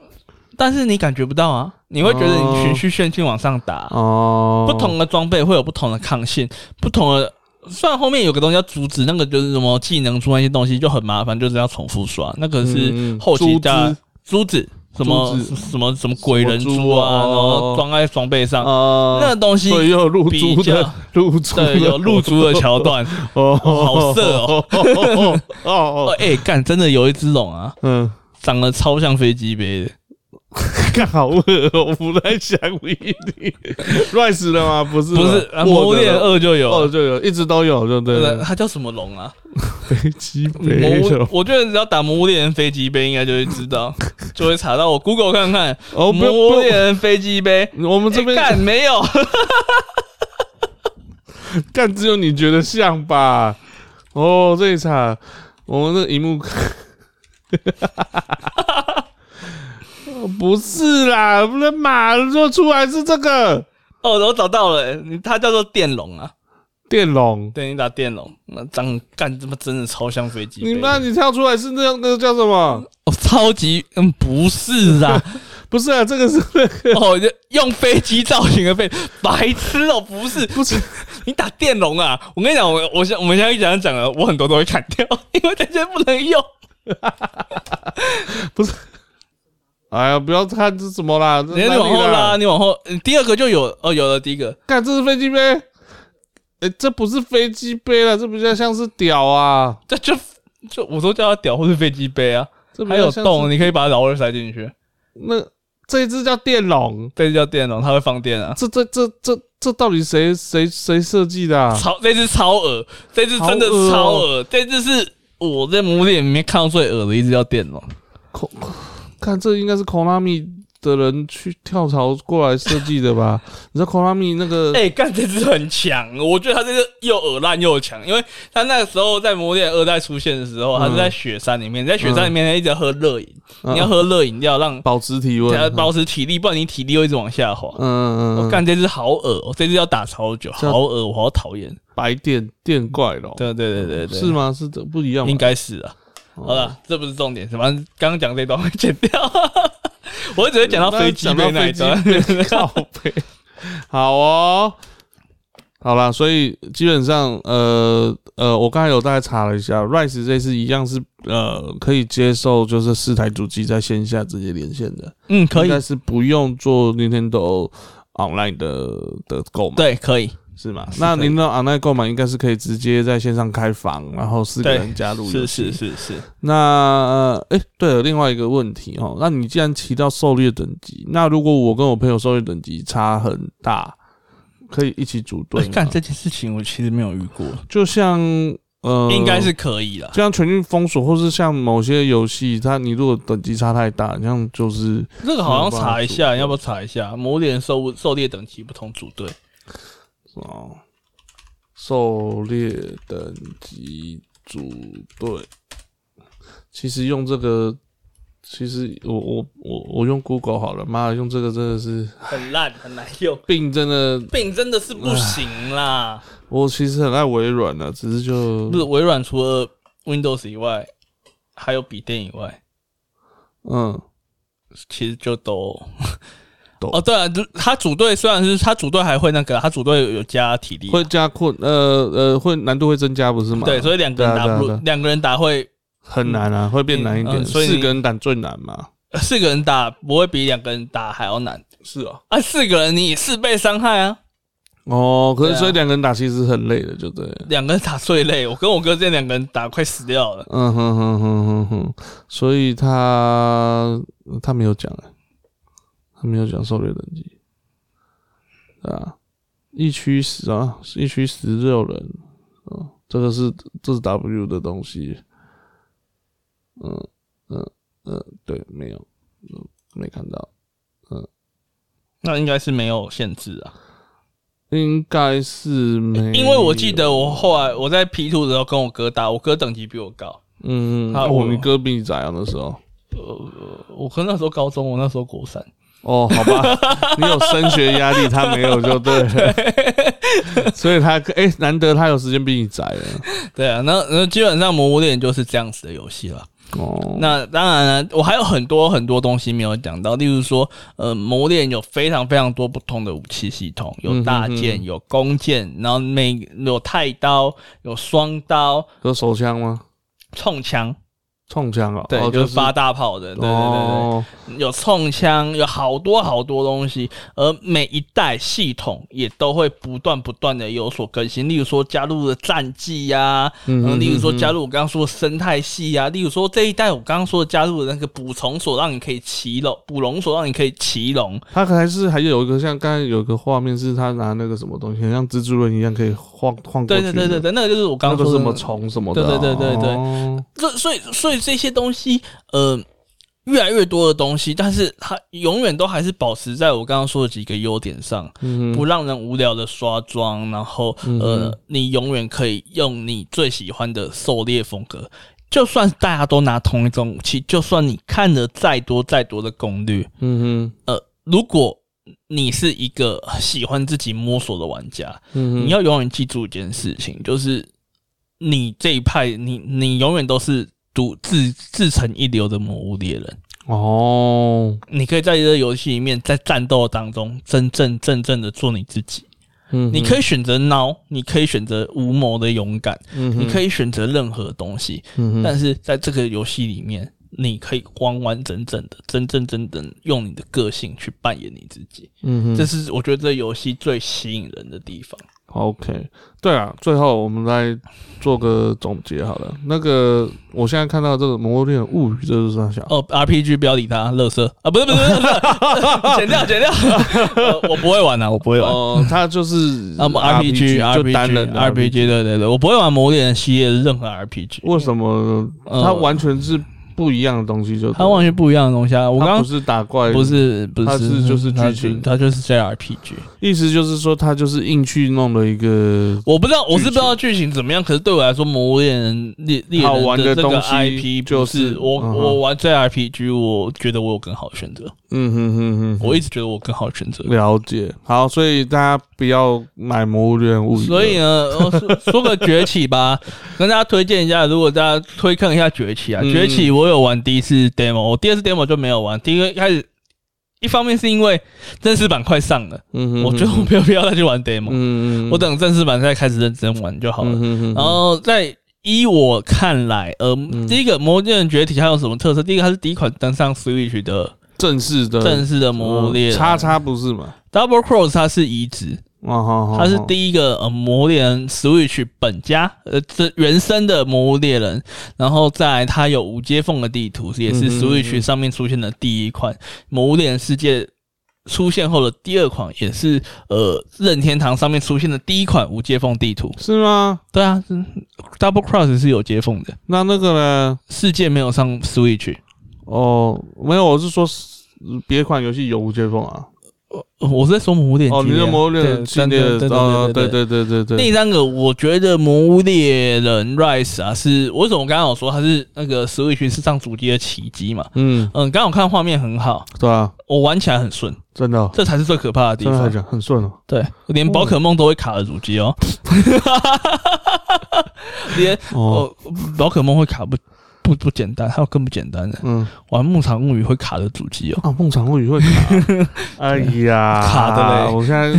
但是你感觉不到啊，你会觉得你循序渐进往上打，哦。不同的装备会有不同的抗性，不同的。虽然后面有个东西要阻止，那个就是什么技能出那些东西就很麻烦，就是要重复刷。那个是嗯后期珠加子珠子，什么什么什么鬼人珠啊，然后哦装在装备上，啊，那个东西所以又有露珠的露珠，对有露珠的桥段。哦，好色哦。哦 哦。哦，哦，哎，干，真的有一只龙啊，嗯，长得超像飞机杯的。看好恶哦，我不太想理你，Rise 了吗？不是吧，不是，啊魔物猎二就有。就有，一直都有，对不对对，？它叫什么龙啊？飞机杯物，我觉得只要打魔物猎人飞机杯，应该就会知道，就会查到。我 Google 看看，哦，不魔物猎，人飞机杯，我们这边哎干没有？干只有你觉得像吧？哦，这一场我们的荧幕，哦 不是啦，不能马说出来是这个哦，我找到了，你它叫做电龙啊。电龙。对你打电龙，那长干他妈真的超像飞机。你妈，你跳出来是那样，那个叫什么？哦，超级嗯，不是啊，不是啊，这个是那个哦，用飞机造型的飞，白痴哦，不是不是你打电龙啊！我跟你讲，我我现我们现在一讲讲了，我很多都会砍掉，因为这些不能用。不是哎呀，不要看这什么啦，你你往后拉，你往后，嗯第二个就有哦，有了第一个，看这是飞机杯。哎、这不是飞机杯了，这比较像是屌啊！这就就我都叫它屌或是飞机杯啊，这比还有洞，你可以把老二塞进去，那这一只叫电龙，这只叫电龙，它会放电啊。这这这这这到底谁谁谁设计的、啊？超这只超恶，这只真的超恶，这只是我在魔猎里面看到最恶的一只叫电龙。口看这应该是 Konami 的人去跳槽过来设计的吧？你知道 Konami 那个、哎、干这只很强，我觉得他这个又恶烂又强，因为他那个时候在魔猎二代出现的时候，他是在雪山里面，在雪山里面他一直喝热饮，嗯你要喝热饮料让保持体温，保持体力，不然你体力会一直往下滑。嗯嗯嗯嗯，我干这只好恶哦，这只要打超久，好恶，我好讨厌。白电电怪咯，对对对对对，是？吗？是这不一样吧？应该是啊。哦好了，这不是重点，反正刚刚讲这段会剪掉，我只会讲到飞机杯那一段。讲到。好哦，好啦，所以基本上，呃呃，我刚才有大概查了一下，Rise 这次一样是呃可以接受，就是四台主机在线下直接连线的，嗯，可以但，是不用做 Nintendo Online 的的购买，对，可以，是吗？那可以 Nintendo Online 购买应该是可以直接在线上开房，然后四个对人加入是，是是是，那呃，哎、对了，另外一个问题哦，那你既然提到狩猎等级，那如果我跟我朋友狩猎等级差很大，可以一起组队？干这件事情我其实没有遇过，就像呃，应该是可以啦。就像全境封锁，或是像某些游戏，它你如果等级差太大，像就是这个好像查一下，要不要查一下？魔猎狩狩猎等级不同组队，哦，狩猎等级组队，其实用这个。其实我我我我用 Google 好了，妈的，用这个真的是很烂，很难用。病，真的病真的是不行啦！我其实很爱微软的，只是就不是微软除了 Windows 以外，还有笔电以外，嗯，其实就都都哦，对啊，就他组队虽然是他组队还会那个，他组队有有加体力啊，会加困，呃呃，会难度会增加，不是吗？对，所以两个人打两个人打会很难啊，会变难一点。嗯所以四个人打最难嘛？四个人打不会比两个人打还要难是哦。啊，四个人你四倍伤害啊，哦，可是所以两个人打其实很累的，就对。两个人打最累，我跟我哥这两个人打快死掉了。嗯哼哼哼哼哼，所以他他没有讲哎，他没有讲狩猎等级，对啊，一区十啊，一区十六人，啊，这个是这是 W 的东西，嗯嗯嗯，对，没有，嗯，没看到，嗯那应该是没有限制啊，应该是没，因为我记得我后来我在 P two 的时候跟我哥打，我哥等级比我高。嗯，啊哦，我你哥比你咋样的时候。呃我哥那时候高中，我那时候国三。哦，好吧，你有升学压力，他没有就对了，所以他哎、难得他有时间比你宅了。对啊，那那基本上《魔物猎人》就是这样子的游戏了。哦，那当然了，我还有很多很多东西没有讲到，例如说，呃，《魔物猎人》有非常非常多不同的武器系统，有大剑，嗯哼哼有弓箭，然后每有太刀，有双刀、有手枪吗？冲枪，冲枪啊，对，哦就是发大炮的，对对对对。哦，有冲枪，有好多好多东西，而每一代系统也都会不断不断的有所更新。例如说加入了战绩呀、嗯嗯，例如说嗯加入我刚刚说的生态系呀、例如说这一代我刚刚说的加入了那个捕虫所，让你可以骑龙，捕龙所让你可以骑龙，它还是还有一个像刚才有一个画面是他拿那个什么东西，像蜘蛛人一样可以晃晃过对去对。对对对对，那个就是我刚刚说的个什么虫什么的哦。对对对对对哦这所以所以这些东西，呃，越来越多的东西，但是它永远都还是保持在我刚刚说的几个优点上。嗯不让人无聊的刷装，然后嗯呃，你永远可以用你最喜欢的狩猎风格。就算大家都拿同一种武器，就算你看了再多再多的攻略，嗯哼呃，如果你是一个喜欢自己摸索的玩家，嗯，你要永远记住一件事情，就是你这一派，你你永远都是独自自成一流的魔物猎人。哦，你可以在这个游戏里面，在战斗当中，真正真正的做你自己。嗯你可以选择孬，你可以选择无谋的勇敢，嗯你可以选择任何东西，嗯哼但是在这个游戏里面，你可以完完整整的、真真正正用你的个性去扮演你自己。嗯哼这是我觉得这游戏最吸引人的地方。OK，对啊，最后我们来做个总结好了。那个，我现在看到这个《魔物猎人物语》，这是啥小？哦，RPG 不要理他，乐色啊，不是不是不是，剪掉剪掉、呃我不会玩啊，我不会玩。哦，它就是啊，RPG 就单人 RPG 对对对，我不会玩魔猎人系列的任何 RPG，为什么？呃它完全是不一样的东西就？它完全不一样的东西啊！我刚刚不是打怪，不，是不是它是就是剧情它就是 JRPG。意思就是说它就是硬去弄了一个我不知道，我是不知道剧情怎么样，可是对我来说，《魔物猎人猎猎人》好玩的这个东西 IP 就是是我嗯我玩 JRPG，我觉得我有更好的选择，嗯哼哼哼哼，我一直觉得我更好的选择。了解。好，所以大家不要买《魔物猎人物语》。所以呢，呃 说说个崛起吧，跟大家推荐一下。如果大家推坑一下崛起啊，嗯崛起我有玩第一次 demo，我第二次 demo 就没有玩。第一个一开始一方面是因为正式版快上了，嗯哼，我觉得我没有必要再去玩 demo，、嗯嗯，我等正式版再开始认真玩就好了。然后在依我看来，呃，第一个《魔物猎人崛起》它有什么特色？第一个，它是第一款登上 Switch 的正式的正式的魔物猎人。叉叉不是吗？Double Cross 它是移植，哦好好，它是第一个呃魔物猎人 Switch 本家呃这原生的魔物猎人，然后再来它有无接缝的地图，也是 Switch 上面出现的第一款魔物猎人世界。出现后的第二款也是呃任天堂上面出现的第一款无接缝地图。是吗？对啊是，Double Cross 是有接缝的，那那个呢？世界没有上 Switch。哦，没有，我是说别款游戏有无接缝啊。我是在说魔物猎人哦。你的魔物猎人对系列对对对哦，对对对第三个，我觉得《魔物猎人 Rise》啊，是为什么我刚刚有说它是那个 Switch 是上主机的奇迹嘛？嗯，嗯，刚刚我看画面很好，对啊，我玩起来很顺，真的哦，这才是最可怕的地方。很顺哦。对，连宝可梦都会卡的主机哦，连哦，哦，宝可梦会卡不不不简单，还有更不简单的，嗯，玩牧场物语会卡的主机哦。啊，牧场物语会卡，哎呀，卡的嘞我现在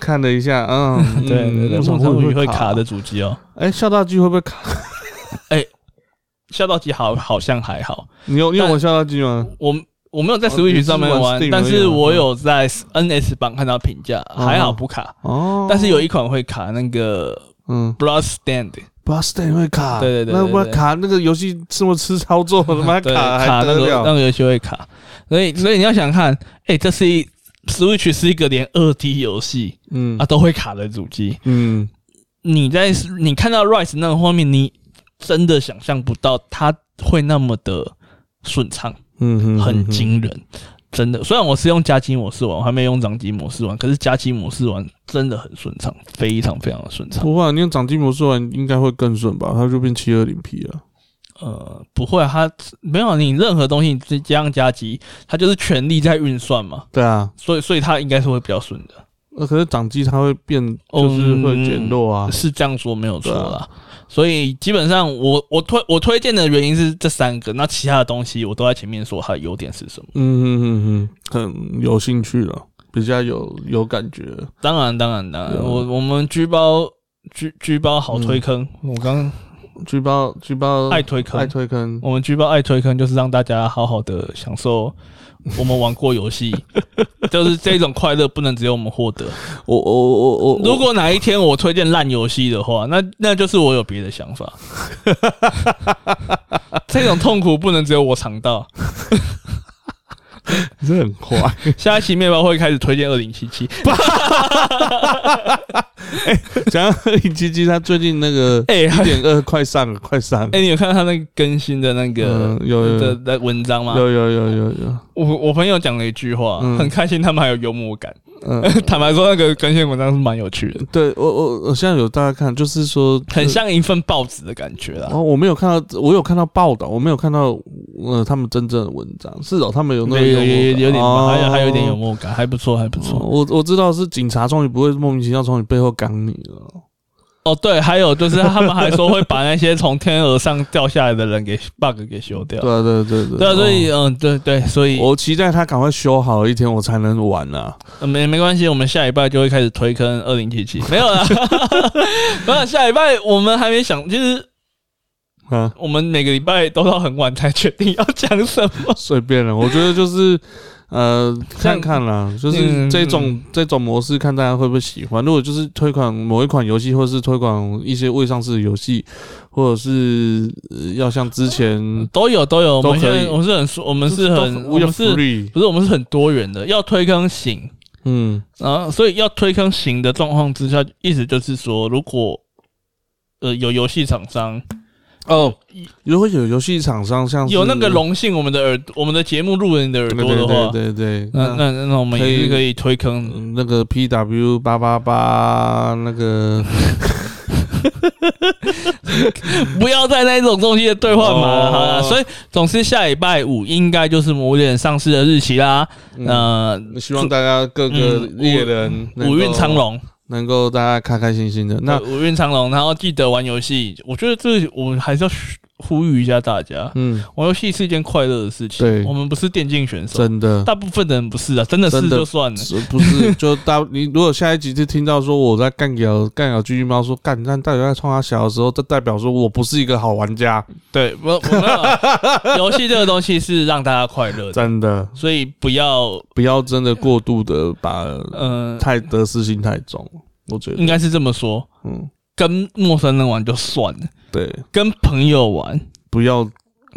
看了一下，嗯，对对对，嗯牧场物语会卡卡的。主机哦。哎，笑大机会不会卡？下到机好好像还好，你有你有玩笑大机吗？我我没有在哦 Switch 上面玩，但是我有在 NS 榜看到评价，还好不卡。哦，但是有一款会卡那个嗯 Bloodstand，，Blast 会卡，对对对对那不对卡那个游戏这么吃操作，他妈对，卡卡那个？那个游戏会卡，所以所以你要想看，哎，这是一 Switch 是一个连二 D 游戏嗯。啊都会卡的主机，嗯，你在你看到 Rise 那个画面，你真的想象不到它会那么的顺畅。嗯哼，很惊人，真的。虽然我是用加机模式玩，我还没用掌机模式玩，可是加机模式玩真的很顺畅，非常非常的顺畅。不会啊，你用掌机模式玩应该会更顺吧？它就变七二零 P 了。呃，不会啊，它没有你任何东西你加上加机，它就是全力在运算嘛，对啊，所以所以它应该是会比较顺的，呃，可是掌机它会变，就是会减弱啊。是这样说没有错对啦。所以基本上我我推我推荐的原因是这三个，那其他的东西我都在前面说它的优点是什么。嗯嗯嗯嗯，很有兴趣了，比较有有感觉了。当然当然当然，我我们居包居居包好推坑，我刚举报举报爱推坑爱推坑，我们举报爱推坑，就是让大家好好的享受我们玩过游戏，就是这种快乐不能只有我们获得。我我我我，如果哪一天我推荐烂游戏的话，那那就是我有别的想法。这种痛苦不能只有我尝到。你是很坏，下一期面包会开始推荐二零七七。讲到二零七七，他最近那个哎一点二快上了，快上了哎，，你有看到他那个更新的那个嗯有有的的文章吗？有有有有有，我我朋友讲了一句话，嗯很开心，他们还有幽默感。嗯，坦白说，那个更新文章是蛮有趣的，对我我我现在有大家看，就是说很像一份报纸的感觉啦。哦，我没有看到，我有看到报道，我没有看到呃他们真正的文章。是哦，他们有那个有有有有点，哦还有还有一点幽默感，还不错，还不哦错。我我知道是警察终于不会莫名其妙从你背后刚你了。哦，对，还有就是他们还说会把那些从天而上掉下来的人给 bug 给修掉。对啊对对对对啊，所以哦嗯，对对，所以我期待他赶快修好一天，我才能玩啊。呃没没关系，我们下礼拜就会开始推坑二零七七，没有啦，没有，下礼拜我们还没想，就是啊，我们每个礼拜都到很晚才决定要讲什么。随便了，我觉得就是呃看看啦，就是嗯这种这种模式，看大家会不会喜欢。如果就是推广某一款游戏，或是推广一些未上市的游戏，或者是呃要像之前都有都有，我们都可以。我们是很我们是很我们是不是我们是很多元的，要推坑行，嗯。然后所以要推坑行的状况之下，意思就是说，如果呃有游戏厂商哦，如果有游戏厂商像有那个荣幸我们的耳我们的节目录人的耳朵的话，对对对，那那那我们也是可以可以推坑。嗯那个 PW 八八八那个不要在那种东西的兑换码了，哦好了。所以总之下礼拜五应该就是《魔物猎人》上市的日期啦。嗯呃，希望大家各个嗯猎人五运昌隆，能够大家开开心心的。那五运长龙，然后记得玩游戏。我觉得这我们还是要呼吁一下大家，嗯，玩游戏是一件快乐的事情。对我们不是电竞选手，真的。大部分的人不是啊，真的是就算了。是不是就大你如果下一集就听到说我在干掉干掉狙击猫说干，但代表在冲他小的时候，这代表说我不是一个好玩家，对，我我没有啊游戏这个东西是让大家快乐的，真的所以不要不要真的过度的把嗯、太得失心太重，我觉得应该是这么说，嗯跟陌生人玩就算了，对，跟朋友玩。不要。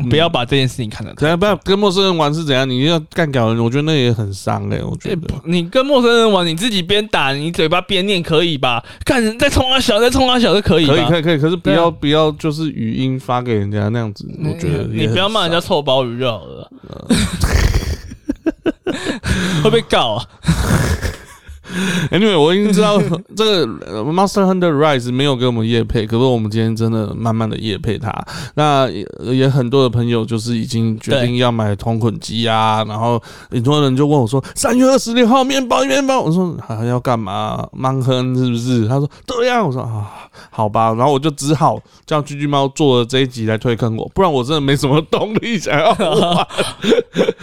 不要把这件事情看得太怎样不要跟陌生人玩是怎样，你要干掉人，我觉得那也很伤哎、我觉欸得不你跟陌生人玩，你自己边打，你嘴巴边念可以吧？干再冲他小，再冲他小就可以？可以可以可以，可是不要不要就是语音发给人家那样子，我觉得你不要骂人家臭鲍鱼就好了，会被告啊。Anyway，我已经知道这个 Monster Hunter Rise 没有给我们夜配，可是我们今天真的慢慢的夜配它。那也也很多的朋友就是已经决定要买同捆机啊，然后很多人就问我说：“三月二十六号面包面包。”我说：“还要干嘛？盲亨是不是？”他说：“对呀、我说：“啊，好吧。”然后我就只好叫居居猫做了这一集来推坑我，不然我真的没什么动力想要玩。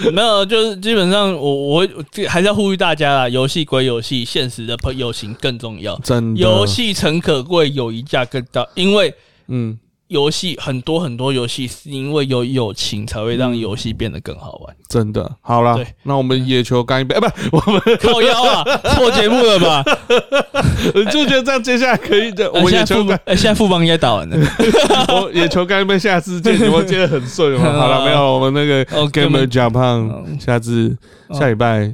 没有，就是基本上我我这还是要呼吁大家啦，游戏归游戏，现实的朋友情更重要。真的，游戏诚可贵，友谊价更高，因为嗯，游戏很多很多游戏是因为有友情才会让游戏变得更好玩。真的好了对，那我们野球干一杯，哎，不，我们靠腰啊，错节目了吧？我就觉得这样接下来可以的。我呃们现在副野球干，呃现在副帮应该打完了。我野球干一杯，下次见。我接得很顺嘛。好了，没有，我们那个哦 Gamer 根 Japan，嗯下次哦下礼拜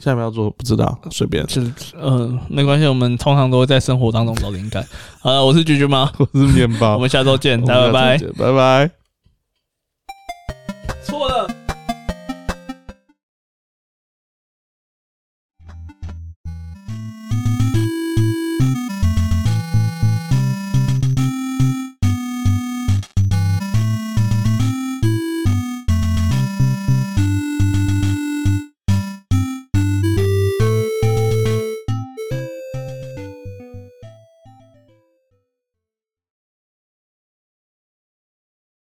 下礼拜要做不知道，随便。就是嗯，没关系，我们通常都会在生活当中找灵感。好了，我是橘橘猫，我是面包，我们下周见，拜拜拜拜。错了。